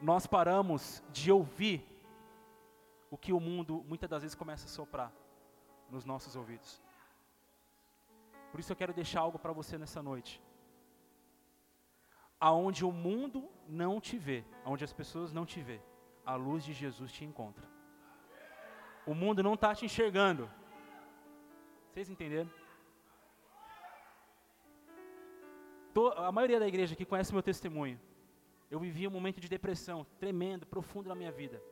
nós paramos de ouvir o que o mundo muitas das vezes começa a soprar nos nossos ouvidos. Por isso eu quero deixar algo para você nessa noite. Aonde o mundo não te vê, aonde as pessoas não te vê, a luz de Jesus te encontra. O mundo não está te enxergando. Vocês entenderam? a maioria da igreja aqui conhece meu testemunho. Eu vivi um momento de depressão tremendo, profundo na minha vida.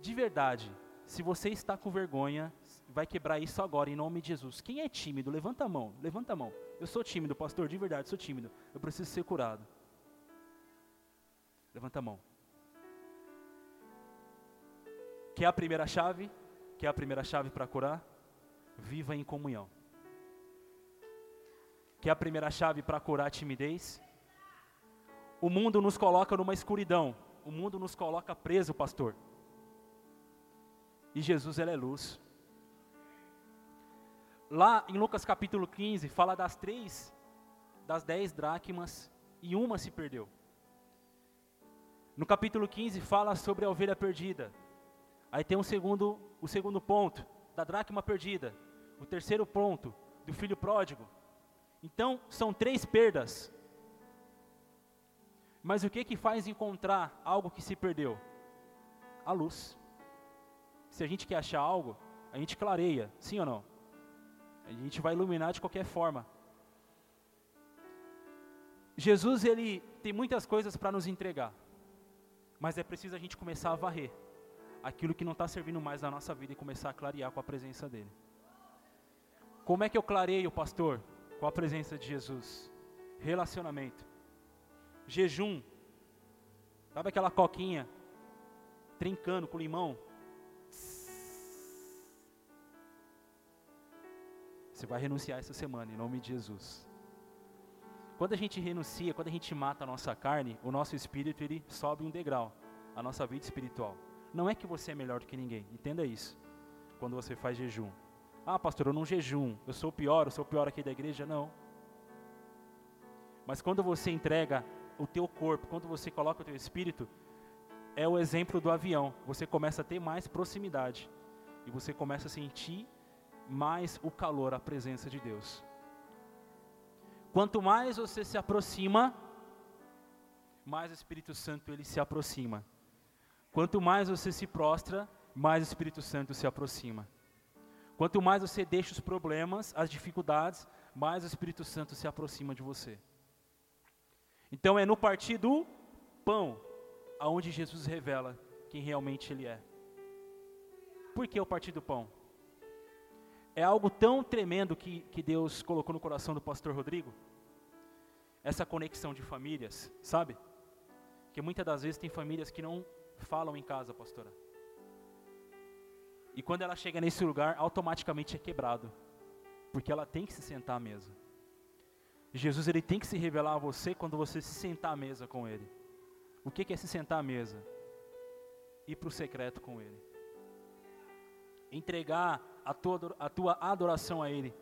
De verdade, se você está com vergonha, vai quebrar isso agora, em nome de Jesus. Quem é tímido, levanta a mão, levanta a mão. Eu sou tímido, pastor, de verdade, sou tímido. Eu preciso ser curado. Levanta a mão. Quer a primeira chave? Quer a primeira chave para curar? Viva em comunhão. Quer a primeira chave para curar a timidez? O mundo nos coloca numa escuridão. O mundo nos coloca preso, pastor. E Jesus, ele é luz. Lá em Lucas capítulo 15, fala das três, das dez dracmas, e uma se perdeu. No capítulo 15 fala sobre a ovelha perdida. Aí tem um segundo, o segundo ponto, da dracma perdida. O terceiro ponto, do filho pródigo. Então, são três perdas. Mas o que que faz encontrar algo que se perdeu? A luz. Se a gente quer achar algo, a gente clareia, sim ou não? A gente vai iluminar de qualquer forma. Jesus, ele tem muitas coisas para nos entregar, mas é preciso a gente começar a varrer aquilo que não está servindo mais na nossa vida e começar a clarear com a presença dele. Como é que eu clareio, pastor? Com a presença de Jesus. Relacionamento. Jejum. Sabe aquela coquinha trincando com limão? Você vai renunciar essa semana, em nome de Jesus. Quando a gente renuncia, quando a gente mata a nossa carne, o nosso espírito ele sobe um degrau, a nossa vida espiritual. Não é que você é melhor do que ninguém, entenda isso. Quando você faz jejum. Ah, pastor, eu não jejum, eu sou o pior, eu sou o pior aqui da igreja, não. Mas quando você entrega o teu corpo, quando você coloca o teu espírito, é o exemplo do avião. Você começa a ter mais proximidade e você começa a sentir mais o calor, a presença de Deus. Quanto mais você se aproxima, mais o Espírito Santo ele se aproxima. Quanto mais você se prostra, mais o Espírito Santo se aproxima. Quanto mais você deixa os problemas, as dificuldades, mais o Espírito Santo se aproxima de você. Então é no partir do pão aonde Jesus revela quem realmente ele é. Por que o partir do pão? é algo tão tremendo que, que Deus colocou no coração do pastor Rodrigo. Essa conexão de famílias, sabe? Que muitas das vezes tem famílias que não falam em casa, pastora. E quando ela chega nesse lugar, automaticamente é quebrado. Porque ela tem que se sentar à mesa. Jesus ele tem que se revelar a você quando você se sentar à mesa com ele. O que é se sentar à mesa? Ir para o secreto com Ele. Entregar a tua, a tua adoração a Ele.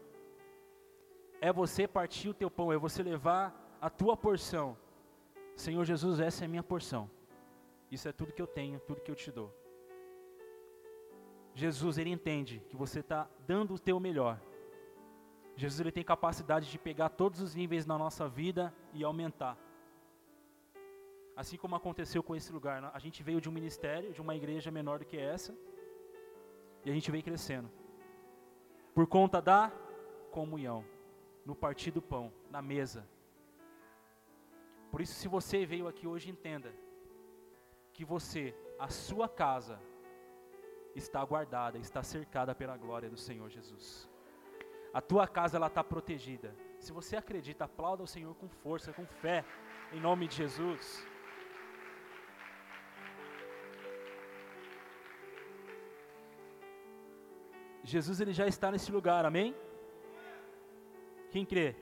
É você partir o teu pão, é você levar a tua porção. Senhor Jesus, essa é a minha porção. Isso é tudo que eu tenho, tudo que eu te dou. Jesus, ele entende que você está dando o teu melhor. Jesus, ele tem capacidade de pegar todos os níveis na nossa vida e aumentar. Assim como aconteceu com esse lugar. A gente veio de um ministério, de uma igreja menor do que essa, e a gente veio crescendo. Por conta da comunhão, no partir do pão, na mesa. Por isso, se você veio aqui hoje, entenda que você, a sua casa, está guardada, está cercada pela glória do Senhor Jesus. A tua casa ela está protegida. Se você acredita, aplauda o Senhor com força, com fé, em nome de Jesus. Jesus ele já está nesse lugar, amém? Quem crê?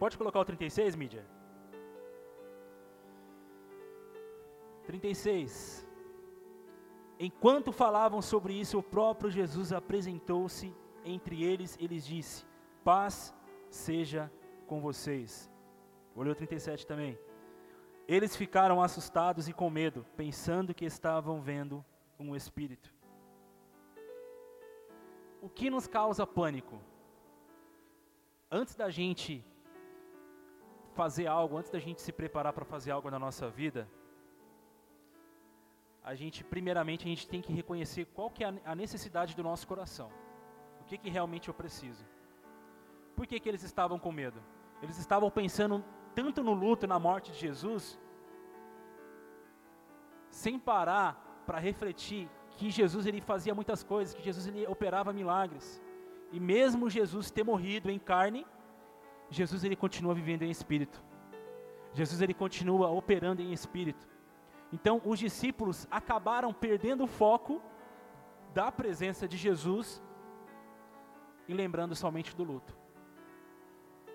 Pode colocar o 36, mídia? 36. Enquanto falavam sobre isso, o próprio Jesus apresentou-se entre eles e lhes disse: Paz seja com vocês. Olhou 37 também. Eles ficaram assustados e com medo, pensando que estavam vendo um espírito. O que nos causa pânico? Antes da gente fazer algo, antes da gente se preparar para fazer algo na nossa vida, a gente, primeiramente, a gente tem que reconhecer qual que é a necessidade do nosso coração. O que, que realmente eu preciso. Por que, que eles estavam com medo? Eles estavam pensando tanto no luto na morte de Jesus, sem parar para refletir que Jesus ele fazia muitas coisas, que Jesus ele operava milagres. E mesmo Jesus ter morrido em carne, Jesus ele continua vivendo em espírito. Jesus ele continua operando em espírito. Então, os discípulos acabaram perdendo o foco da presença de Jesus e lembrando somente do luto.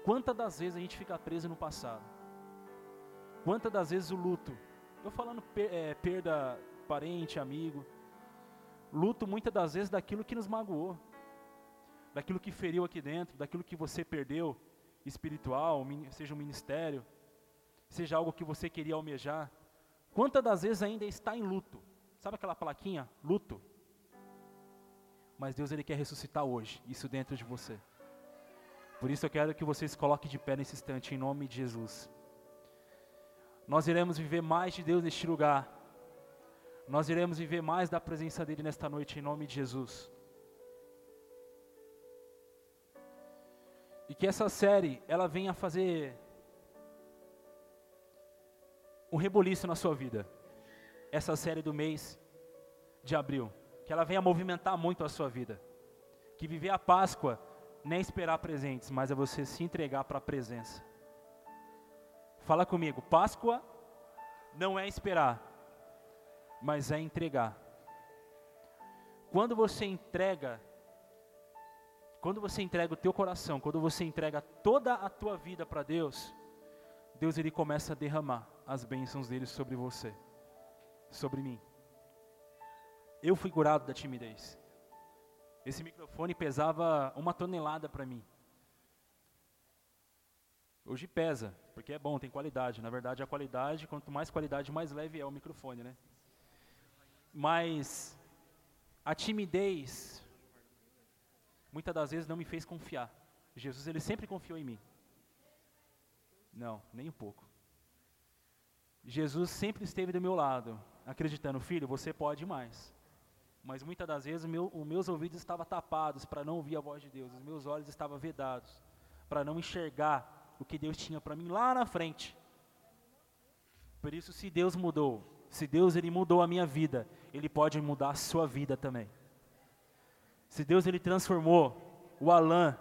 Quantas das vezes a gente fica preso no passado? Quantas das vezes o luto? Eu falando é, perda parente, amigo. Luto muitas das vezes daquilo que nos magoou, daquilo que feriu aqui dentro, daquilo que você perdeu espiritual, seja um ministério, seja algo que você queria almejar. Quantas das vezes ainda está em luto? Sabe aquela plaquinha? Luto. Mas Deus ele quer ressuscitar hoje, isso dentro de você. Por isso eu quero que vocês coloquem de pé nesse instante, em nome de Jesus. Nós iremos viver mais de Deus neste lugar. Nós iremos viver mais da presença dEle nesta noite, em nome de Jesus. E que essa série, ela venha fazer um reboliço na sua vida. Essa série do mês de abril. Que ela venha movimentar muito a sua vida. Que viver a Páscoa nem esperar presentes, mas é você se entregar para a presença. Fala comigo, Páscoa não é esperar, mas é entregar. Quando você entrega, quando você entrega o teu coração, quando você entrega toda a tua vida para Deus, Deus ele começa a derramar as bênçãos dele sobre você, sobre mim. Eu fui curado da timidez. Esse microfone pesava uma tonelada para mim. Hoje pesa, porque é bom, tem qualidade. Na verdade, a qualidade, quanto mais qualidade, mais leve é o microfone, né? Mas a timidez, muitas das vezes, não me fez confiar. Jesus, ele sempre confiou em mim. Não, nem um pouco. Jesus sempre esteve do meu lado, acreditando, filho, você pode mais. Mas muitas das vezes meu, os meus ouvidos estavam tapados para não ouvir a voz de Deus, os meus olhos estavam vedados para não enxergar o que Deus tinha para mim lá na frente. Por isso, se Deus mudou, se Deus ele mudou a minha vida, Ele pode mudar a sua vida também. Se Deus ele transformou o Alan,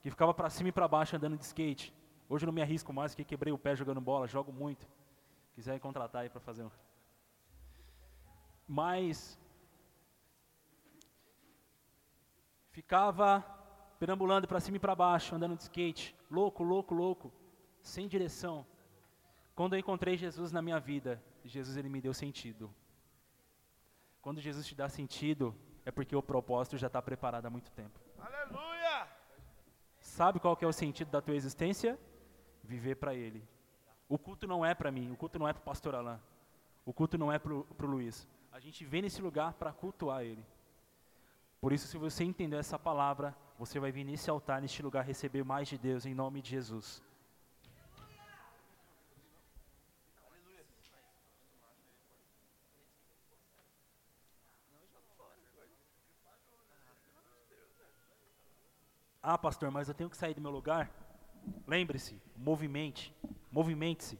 que ficava para cima e para baixo andando de skate, hoje eu não me arrisco mais porque quebrei o pé jogando bola, jogo muito. Quiser contratar aí para fazer um. Mas ficava perambulando para cima e para baixo, andando de skate, louco, louco, louco, sem direção. Quando eu encontrei Jesus na minha vida, Jesus ele me deu sentido. Quando Jesus te dá sentido, é porque o propósito já está preparado há muito tempo. Aleluia! Sabe qual que é o sentido da tua existência? Viver para Ele. O culto não é para mim, o culto não é para o pastor Alain, o culto não é para o Luiz. A gente vem nesse lugar para cultuar Ele. Por isso, se você entender essa palavra, você vai vir nesse altar, neste lugar, receber mais de Deus, em nome de Jesus. Ah, pastor, mas eu tenho que sair do meu lugar. Lembre-se, movimente, movimente-se.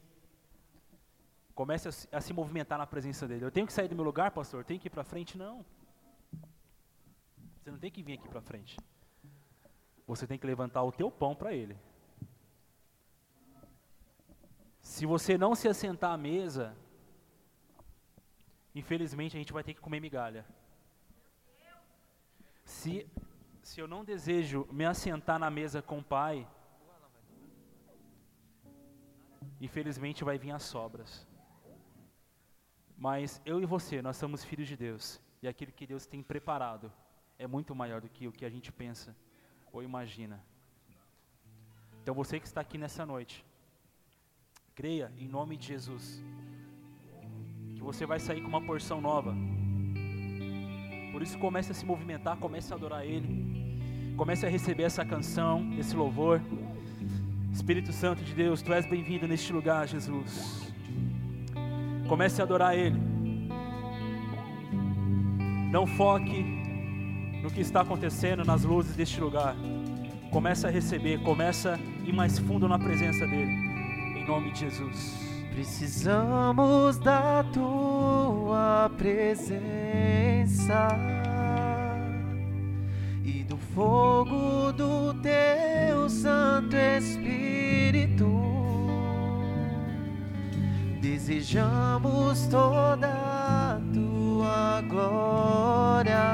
Comece a, se- a se movimentar na presença dele. Eu tenho que sair do meu lugar, pastor? Eu tenho que ir para frente? Não. Você não tem que vir aqui para frente. Você tem que levantar o teu pão para ele. Se você não se assentar à mesa, infelizmente a gente vai ter que comer migalha. Se, se eu não desejo me assentar na mesa com o Pai, infelizmente vai vir as sobras. Mas eu e você, nós somos filhos de Deus. E aquilo que Deus tem preparado é muito maior do que o que a gente pensa ou imagina. Então você que está aqui nessa noite, creia em nome de Jesus, que você vai sair com uma porção nova. Por isso comece a se movimentar, comece a adorar Ele, comece a receber essa canção, esse louvor. Espírito Santo de Deus, Tu és bem-vindo neste lugar, Jesus. Comece a adorar Ele. Não foque no que está acontecendo nas luzes deste lugar. Comece a receber, comece a ir mais fundo na presença dEle. Em nome de Jesus. Precisamos da tua presença fogo do teu Santo Espírito. Desejamos toda a tua glória,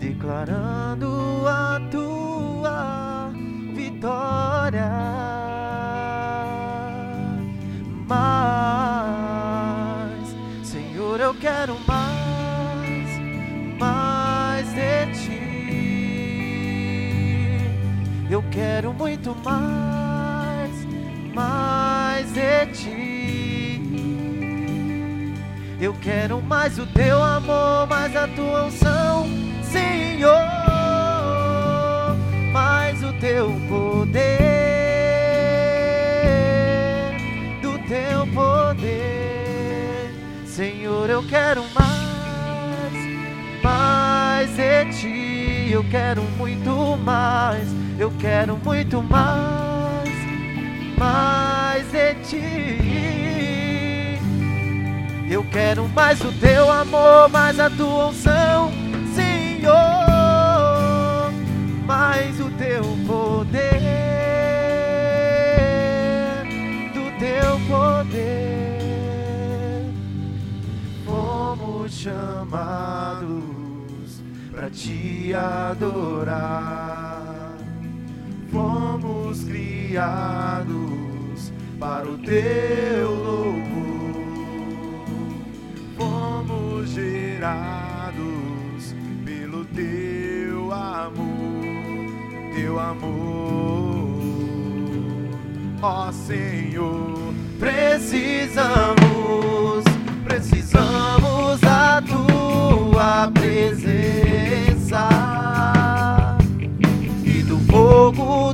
declarando a tua vitória. Mas, Senhor, eu quero mais, quero muito mais, mais de ti. Eu quero mais o teu amor, mais a tua unção, Senhor, mais o teu poder, do teu poder, Senhor, eu quero mais, mais de ti, eu quero muito mais, eu quero muito mais, mais de ti. Eu quero mais o teu amor, mais a tua unção, Senhor, mais o teu poder, do teu poder. Fomos chamados para te adorar, fomos criados para o teu louvor fomos gerados pelo teu amor, teu amor, ó Senhor. Precisamos, precisamos da tua presença e do fogo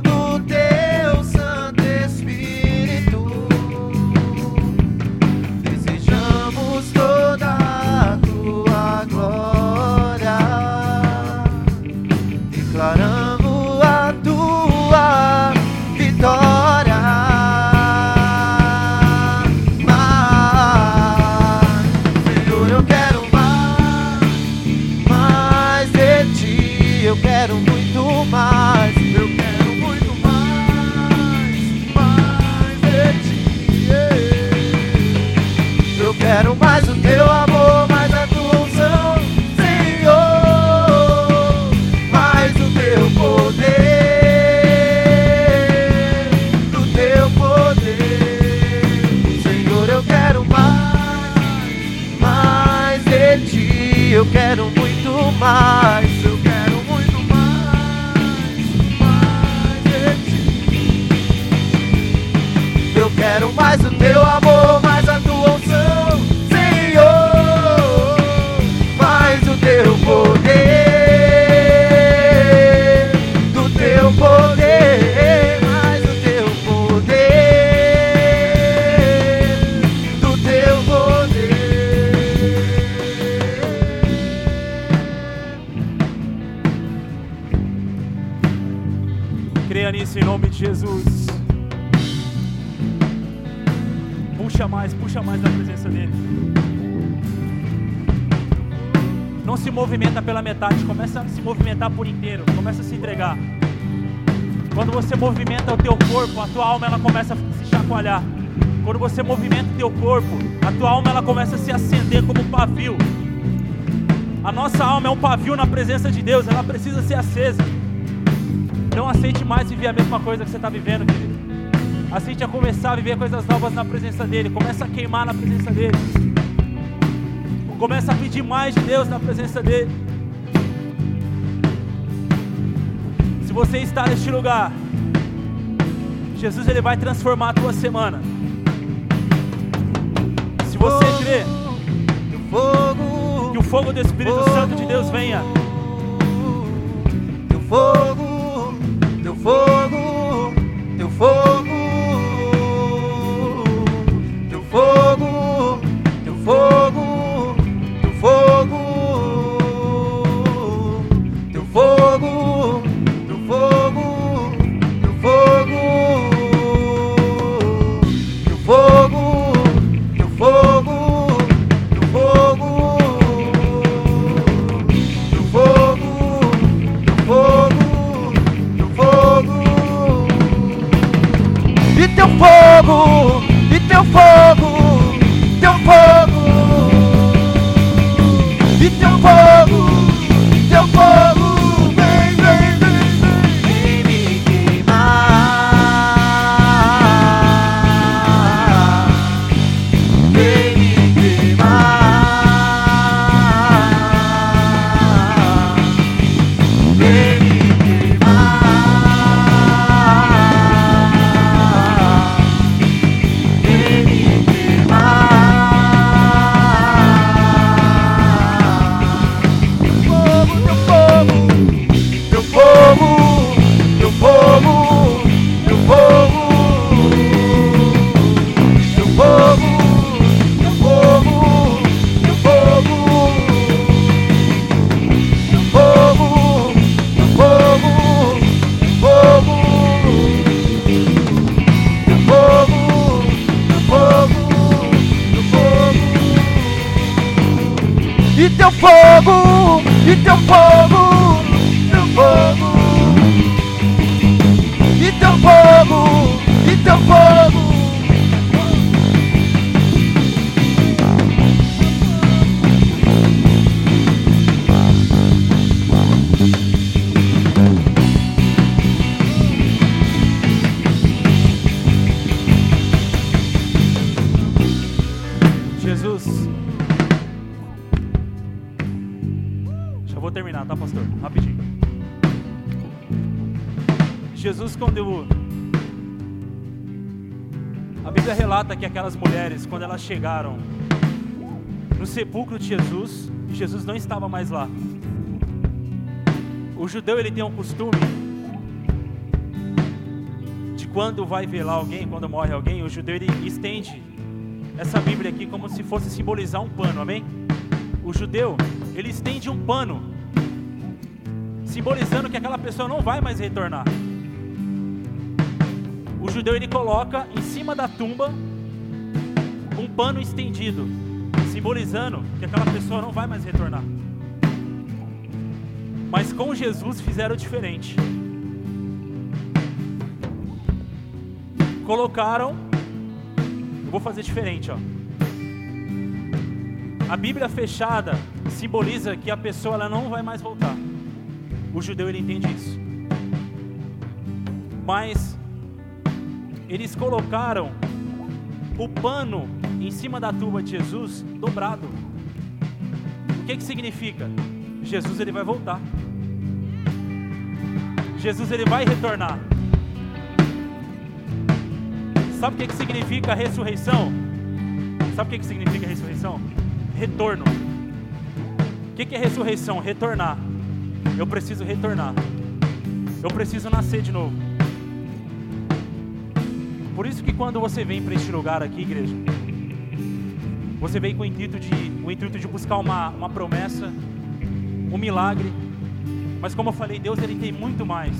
Creia nisso em nome de Jesus. Puxa mais, puxa mais da presença dele. Não se movimenta pela metade, começa a se movimentar por inteiro, começa a se entregar. Quando você movimenta o teu corpo, a tua alma ela começa a se chacoalhar. Quando você movimenta o teu corpo, a tua alma ela começa a se acender como um pavio. A nossa alma é um pavio na presença de Deus, ela precisa ser acesa. Não aceite mais viver a mesma coisa que você está vivendo, querido. Aceite a começar a viver coisas novas na presença dEle. Começa a queimar na presença dEle. Começa a pedir mais de Deus na presença dEle. Se você está neste lugar, Jesus ele vai transformar a tua semana. Se você crê que o fogo do Espírito Santo de Deus venha, teu fogo, teu fogo, teu fogo, hit the ball. Quando elas chegaram no sepulcro de Jesus, Jesus não estava mais lá. O judeu ele tem um costume de quando vai velar alguém, quando morre alguém, o judeu ele estende essa Bíblia aqui como se fosse simbolizar um pano, amém? O judeu, ele estende um pano, simbolizando que aquela pessoa não vai mais retornar. O judeu ele coloca em cima da tumba um pano estendido, simbolizando que aquela pessoa não vai mais retornar. Mas com Jesus fizeram diferente. Colocaram eu vou fazer diferente, ó. A Bíblia fechada simboliza que a pessoa ela não vai mais voltar. O judeu ele entende isso. Mas eles colocaram o pano em cima da tumba de Jesus dobrado. O que que significa? Jesus ele vai voltar. Jesus ele vai retornar. Sabe o que, que significa ressurreição? Sabe o que, que significa ressurreição? Retorno. O que, que é ressurreição? Retornar. Eu preciso retornar. Eu preciso nascer de novo. Por isso que quando você vem para este lugar aqui, igreja, você vem com o intuito de, o intuito de buscar uma, uma promessa, um milagre. Mas como eu falei, Deus ele tem muito mais.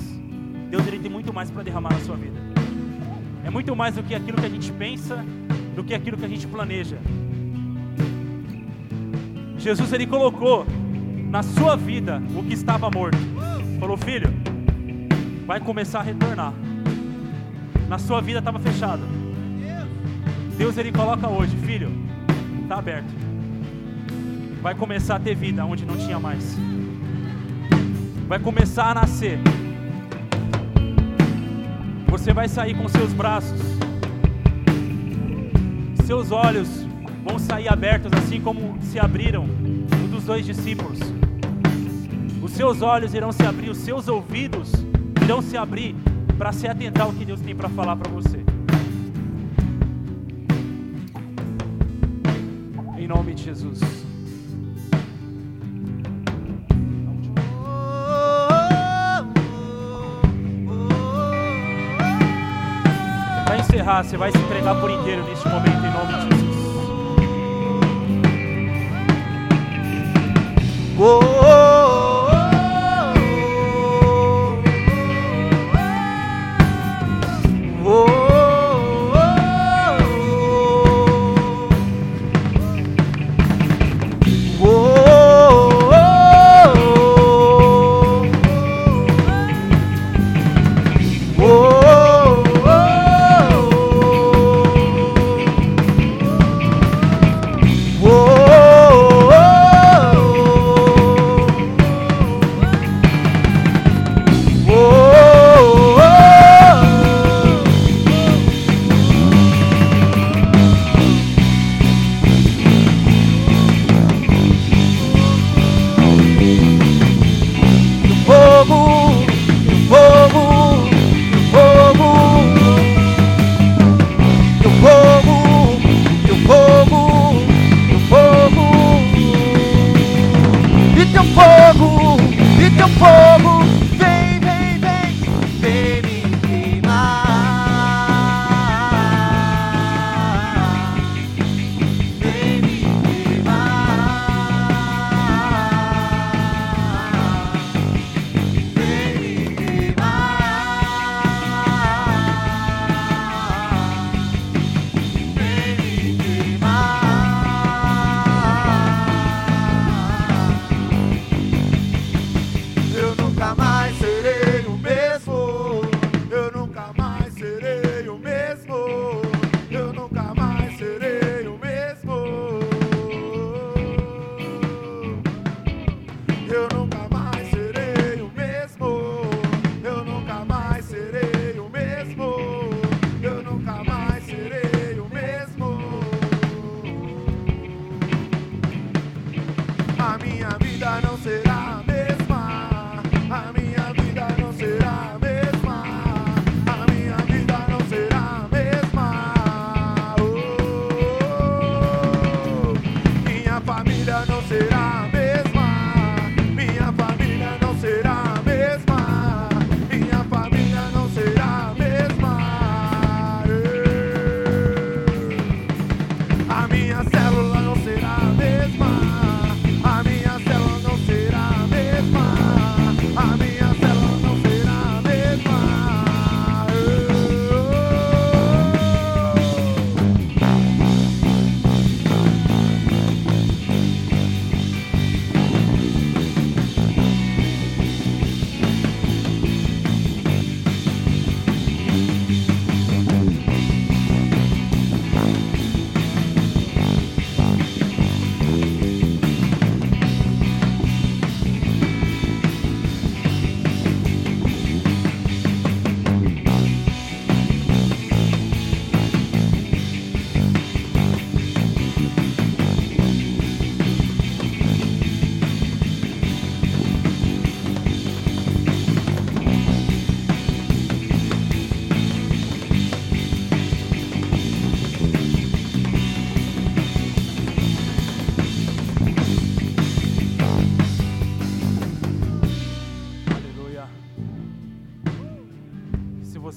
Deus ele tem muito mais para derramar na sua vida. É muito mais do que aquilo que a gente pensa, do que aquilo que a gente planeja. Jesus ele colocou na sua vida o que estava morto. Falou, filho, vai começar a retornar. Na sua vida estava fechado. Deus ele coloca hoje, filho, está aberto. Vai começar a ter vida onde não tinha mais. Vai começar a nascer. Você vai sair com seus braços. Seus olhos vão sair abertos assim como se abriram um dos dois discípulos. Os seus olhos irão se abrir, os seus ouvidos irão se abrir para se atentar ao que Deus tem para falar para você. Nome de Jesus. Vai encerrar, você vai se entregar por inteiro neste momento em nome de Jesus. fogo,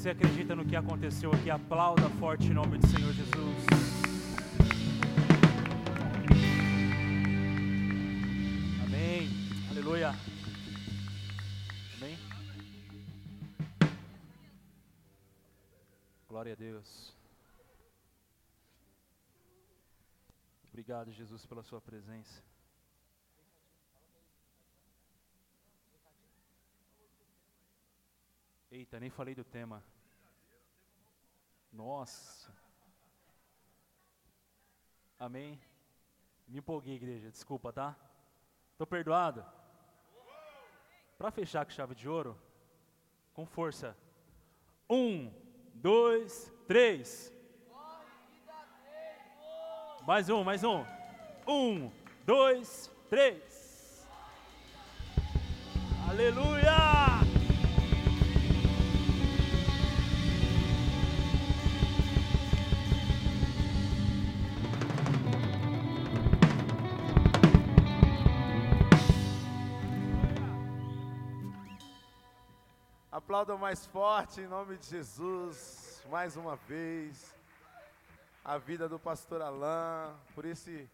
você acredita no que aconteceu aqui, aplauda forte em nome do Senhor Jesus. Amém. Aleluia. Amém. Glória a Deus. Obrigado, Jesus, pela Sua presença. Eita, nem falei do tema. Nossa. Amém? Me empolguei, igreja. Desculpa, tá? Tô perdoado? Para fechar com chave de ouro, com força. Um, dois, três. Mais um, mais um. Um, dois, três. Aleluia! Aplaudam mais forte em nome de Jesus, mais uma vez. A vida do pastor Alain, por esse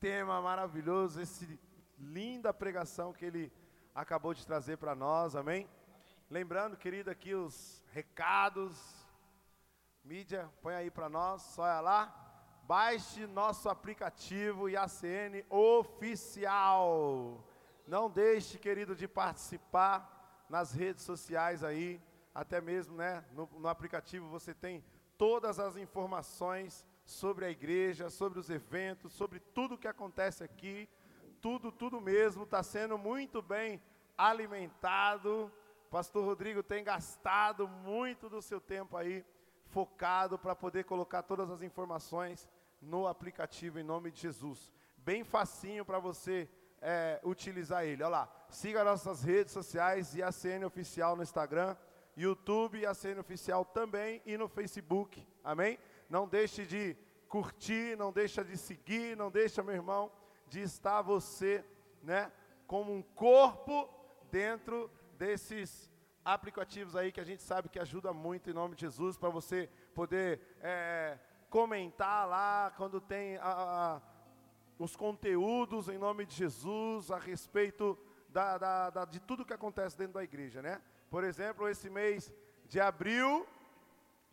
tema maravilhoso, esse linda pregação que ele acabou de trazer para nós, amém? Lembrando, querido, aqui os recados. Mídia, põe aí para nós, olha lá. Baixe nosso aplicativo IACN oficial. Não deixe, querido, de participar nas redes sociais aí, até mesmo né, no, no aplicativo você tem todas as informações sobre a igreja, sobre os eventos, sobre tudo que acontece aqui, tudo, tudo mesmo, está sendo muito bem alimentado. Pastor Rodrigo tem gastado muito do seu tempo aí, focado para poder colocar todas as informações no aplicativo em nome de Jesus. Bem facinho para você é, utilizar ele. Olha lá, siga nossas redes sociais e a CN Oficial no Instagram, YouTube e a CN Oficial também e no Facebook, amém? Não deixe de curtir, não deixa de seguir, não deixa, meu irmão, de estar você, né, como um corpo dentro desses aplicativos aí que a gente sabe que ajuda muito em nome de Jesus para você poder é, comentar lá quando tem a, a os conteúdos em nome de Jesus a respeito da, da, da, de tudo que acontece dentro da igreja, né? Por exemplo, esse mês de abril,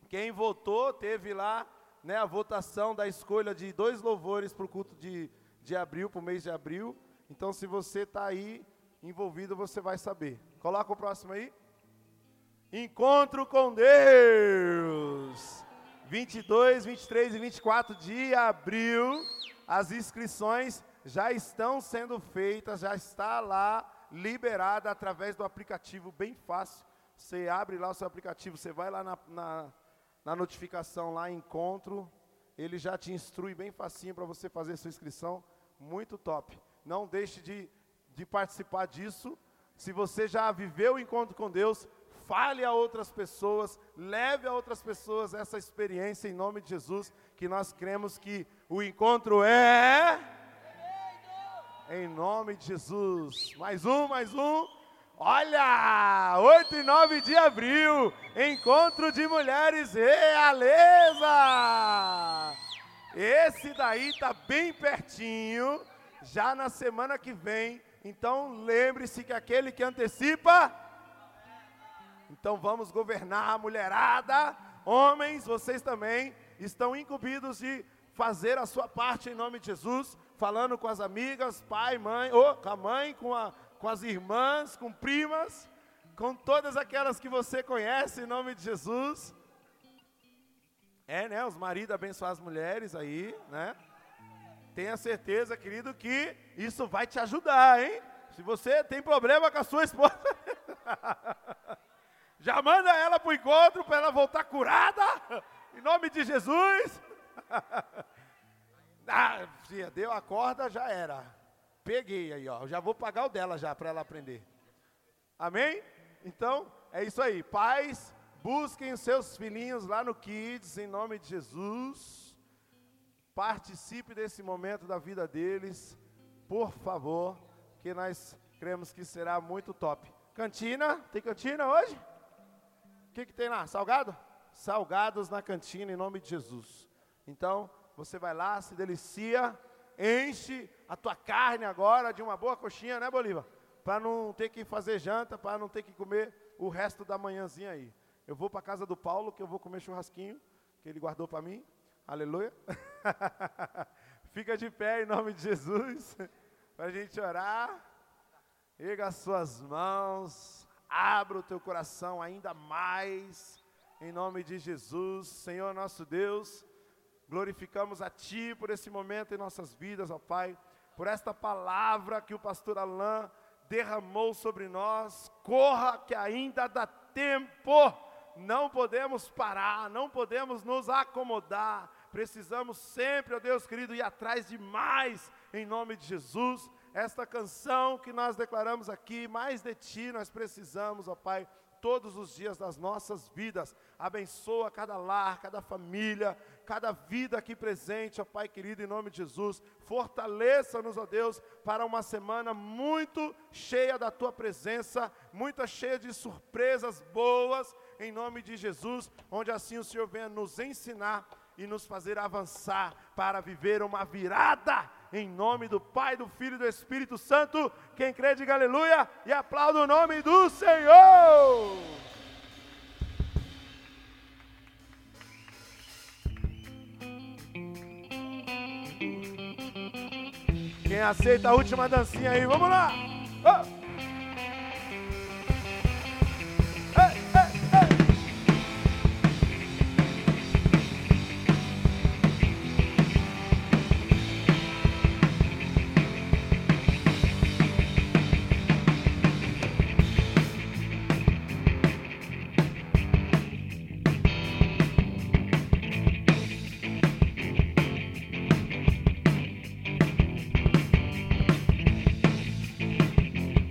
quem votou teve lá né, a votação da escolha de dois louvores para o culto de, de abril, para o mês de abril. Então, se você está aí envolvido, você vai saber. Coloca o próximo aí. Encontro com Deus. 22, 23 e 24 de abril. As inscrições já estão sendo feitas, já está lá liberada através do aplicativo, bem fácil. Você abre lá o seu aplicativo, você vai lá na, na, na notificação, lá encontro, ele já te instrui bem facinho para você fazer sua inscrição, muito top. Não deixe de, de participar disso. Se você já viveu o encontro com Deus, fale a outras pessoas, leve a outras pessoas essa experiência em nome de Jesus, que nós cremos que o encontro é. Em nome de Jesus. Mais um, mais um. Olha! 8 e 9 de abril, encontro de mulheres realeza. Esse daí tá bem pertinho, já na semana que vem. Então lembre-se que aquele que antecipa então vamos governar a mulherada. Homens, vocês também estão incumbidos de fazer a sua parte em nome de Jesus, falando com as amigas, pai, mãe, ou com a mãe, com, a, com as irmãs, com primas, com todas aquelas que você conhece em nome de Jesus. É, né? Os maridos abençoar as mulheres aí, né? Tenha certeza, querido, que isso vai te ajudar, hein? Se você tem problema com a sua esposa. Já manda ela para o encontro para ela voltar curada, em nome de Jesus. ah, deu a corda, já era. Peguei aí, ó. Já vou pagar o dela já para ela aprender. Amém? Então, é isso aí. Pais, busquem seus filhinhos lá no Kids, em nome de Jesus. Participe desse momento da vida deles, por favor, que nós cremos que será muito top. Cantina, tem cantina hoje? O que, que tem lá? Salgado? Salgados na cantina em nome de Jesus. Então, você vai lá, se delicia, enche a tua carne agora de uma boa coxinha, né, Bolívar? Para não ter que fazer janta, para não ter que comer o resto da manhãzinha aí. Eu vou para casa do Paulo, que eu vou comer churrasquinho, que Ele guardou para mim. Aleluia. Fica de pé em nome de Jesus, para a gente orar. Erga as suas mãos, abra o teu coração ainda mais, em nome de Jesus, Senhor nosso Deus. Glorificamos a Ti por esse momento em nossas vidas, ó Pai, por esta palavra que o pastor Alain derramou sobre nós. Corra que ainda dá tempo. Não podemos parar, não podemos nos acomodar. Precisamos sempre, ó Deus querido, ir atrás de mais em nome de Jesus. Esta canção que nós declaramos aqui, mais de ti nós precisamos, ó Pai, todos os dias das nossas vidas. Abençoa cada lar, cada família, cada vida aqui presente, ó Pai querido, em nome de Jesus. Fortaleça-nos, ó Deus, para uma semana muito cheia da tua presença, muito cheia de surpresas boas, em nome de Jesus, onde assim o Senhor venha nos ensinar e nos fazer avançar para viver uma virada em nome do Pai, do Filho e do Espírito Santo. Quem crê, diga aleluia e aplauda o nome do Senhor. Quem aceita a última dancinha aí, vamos lá!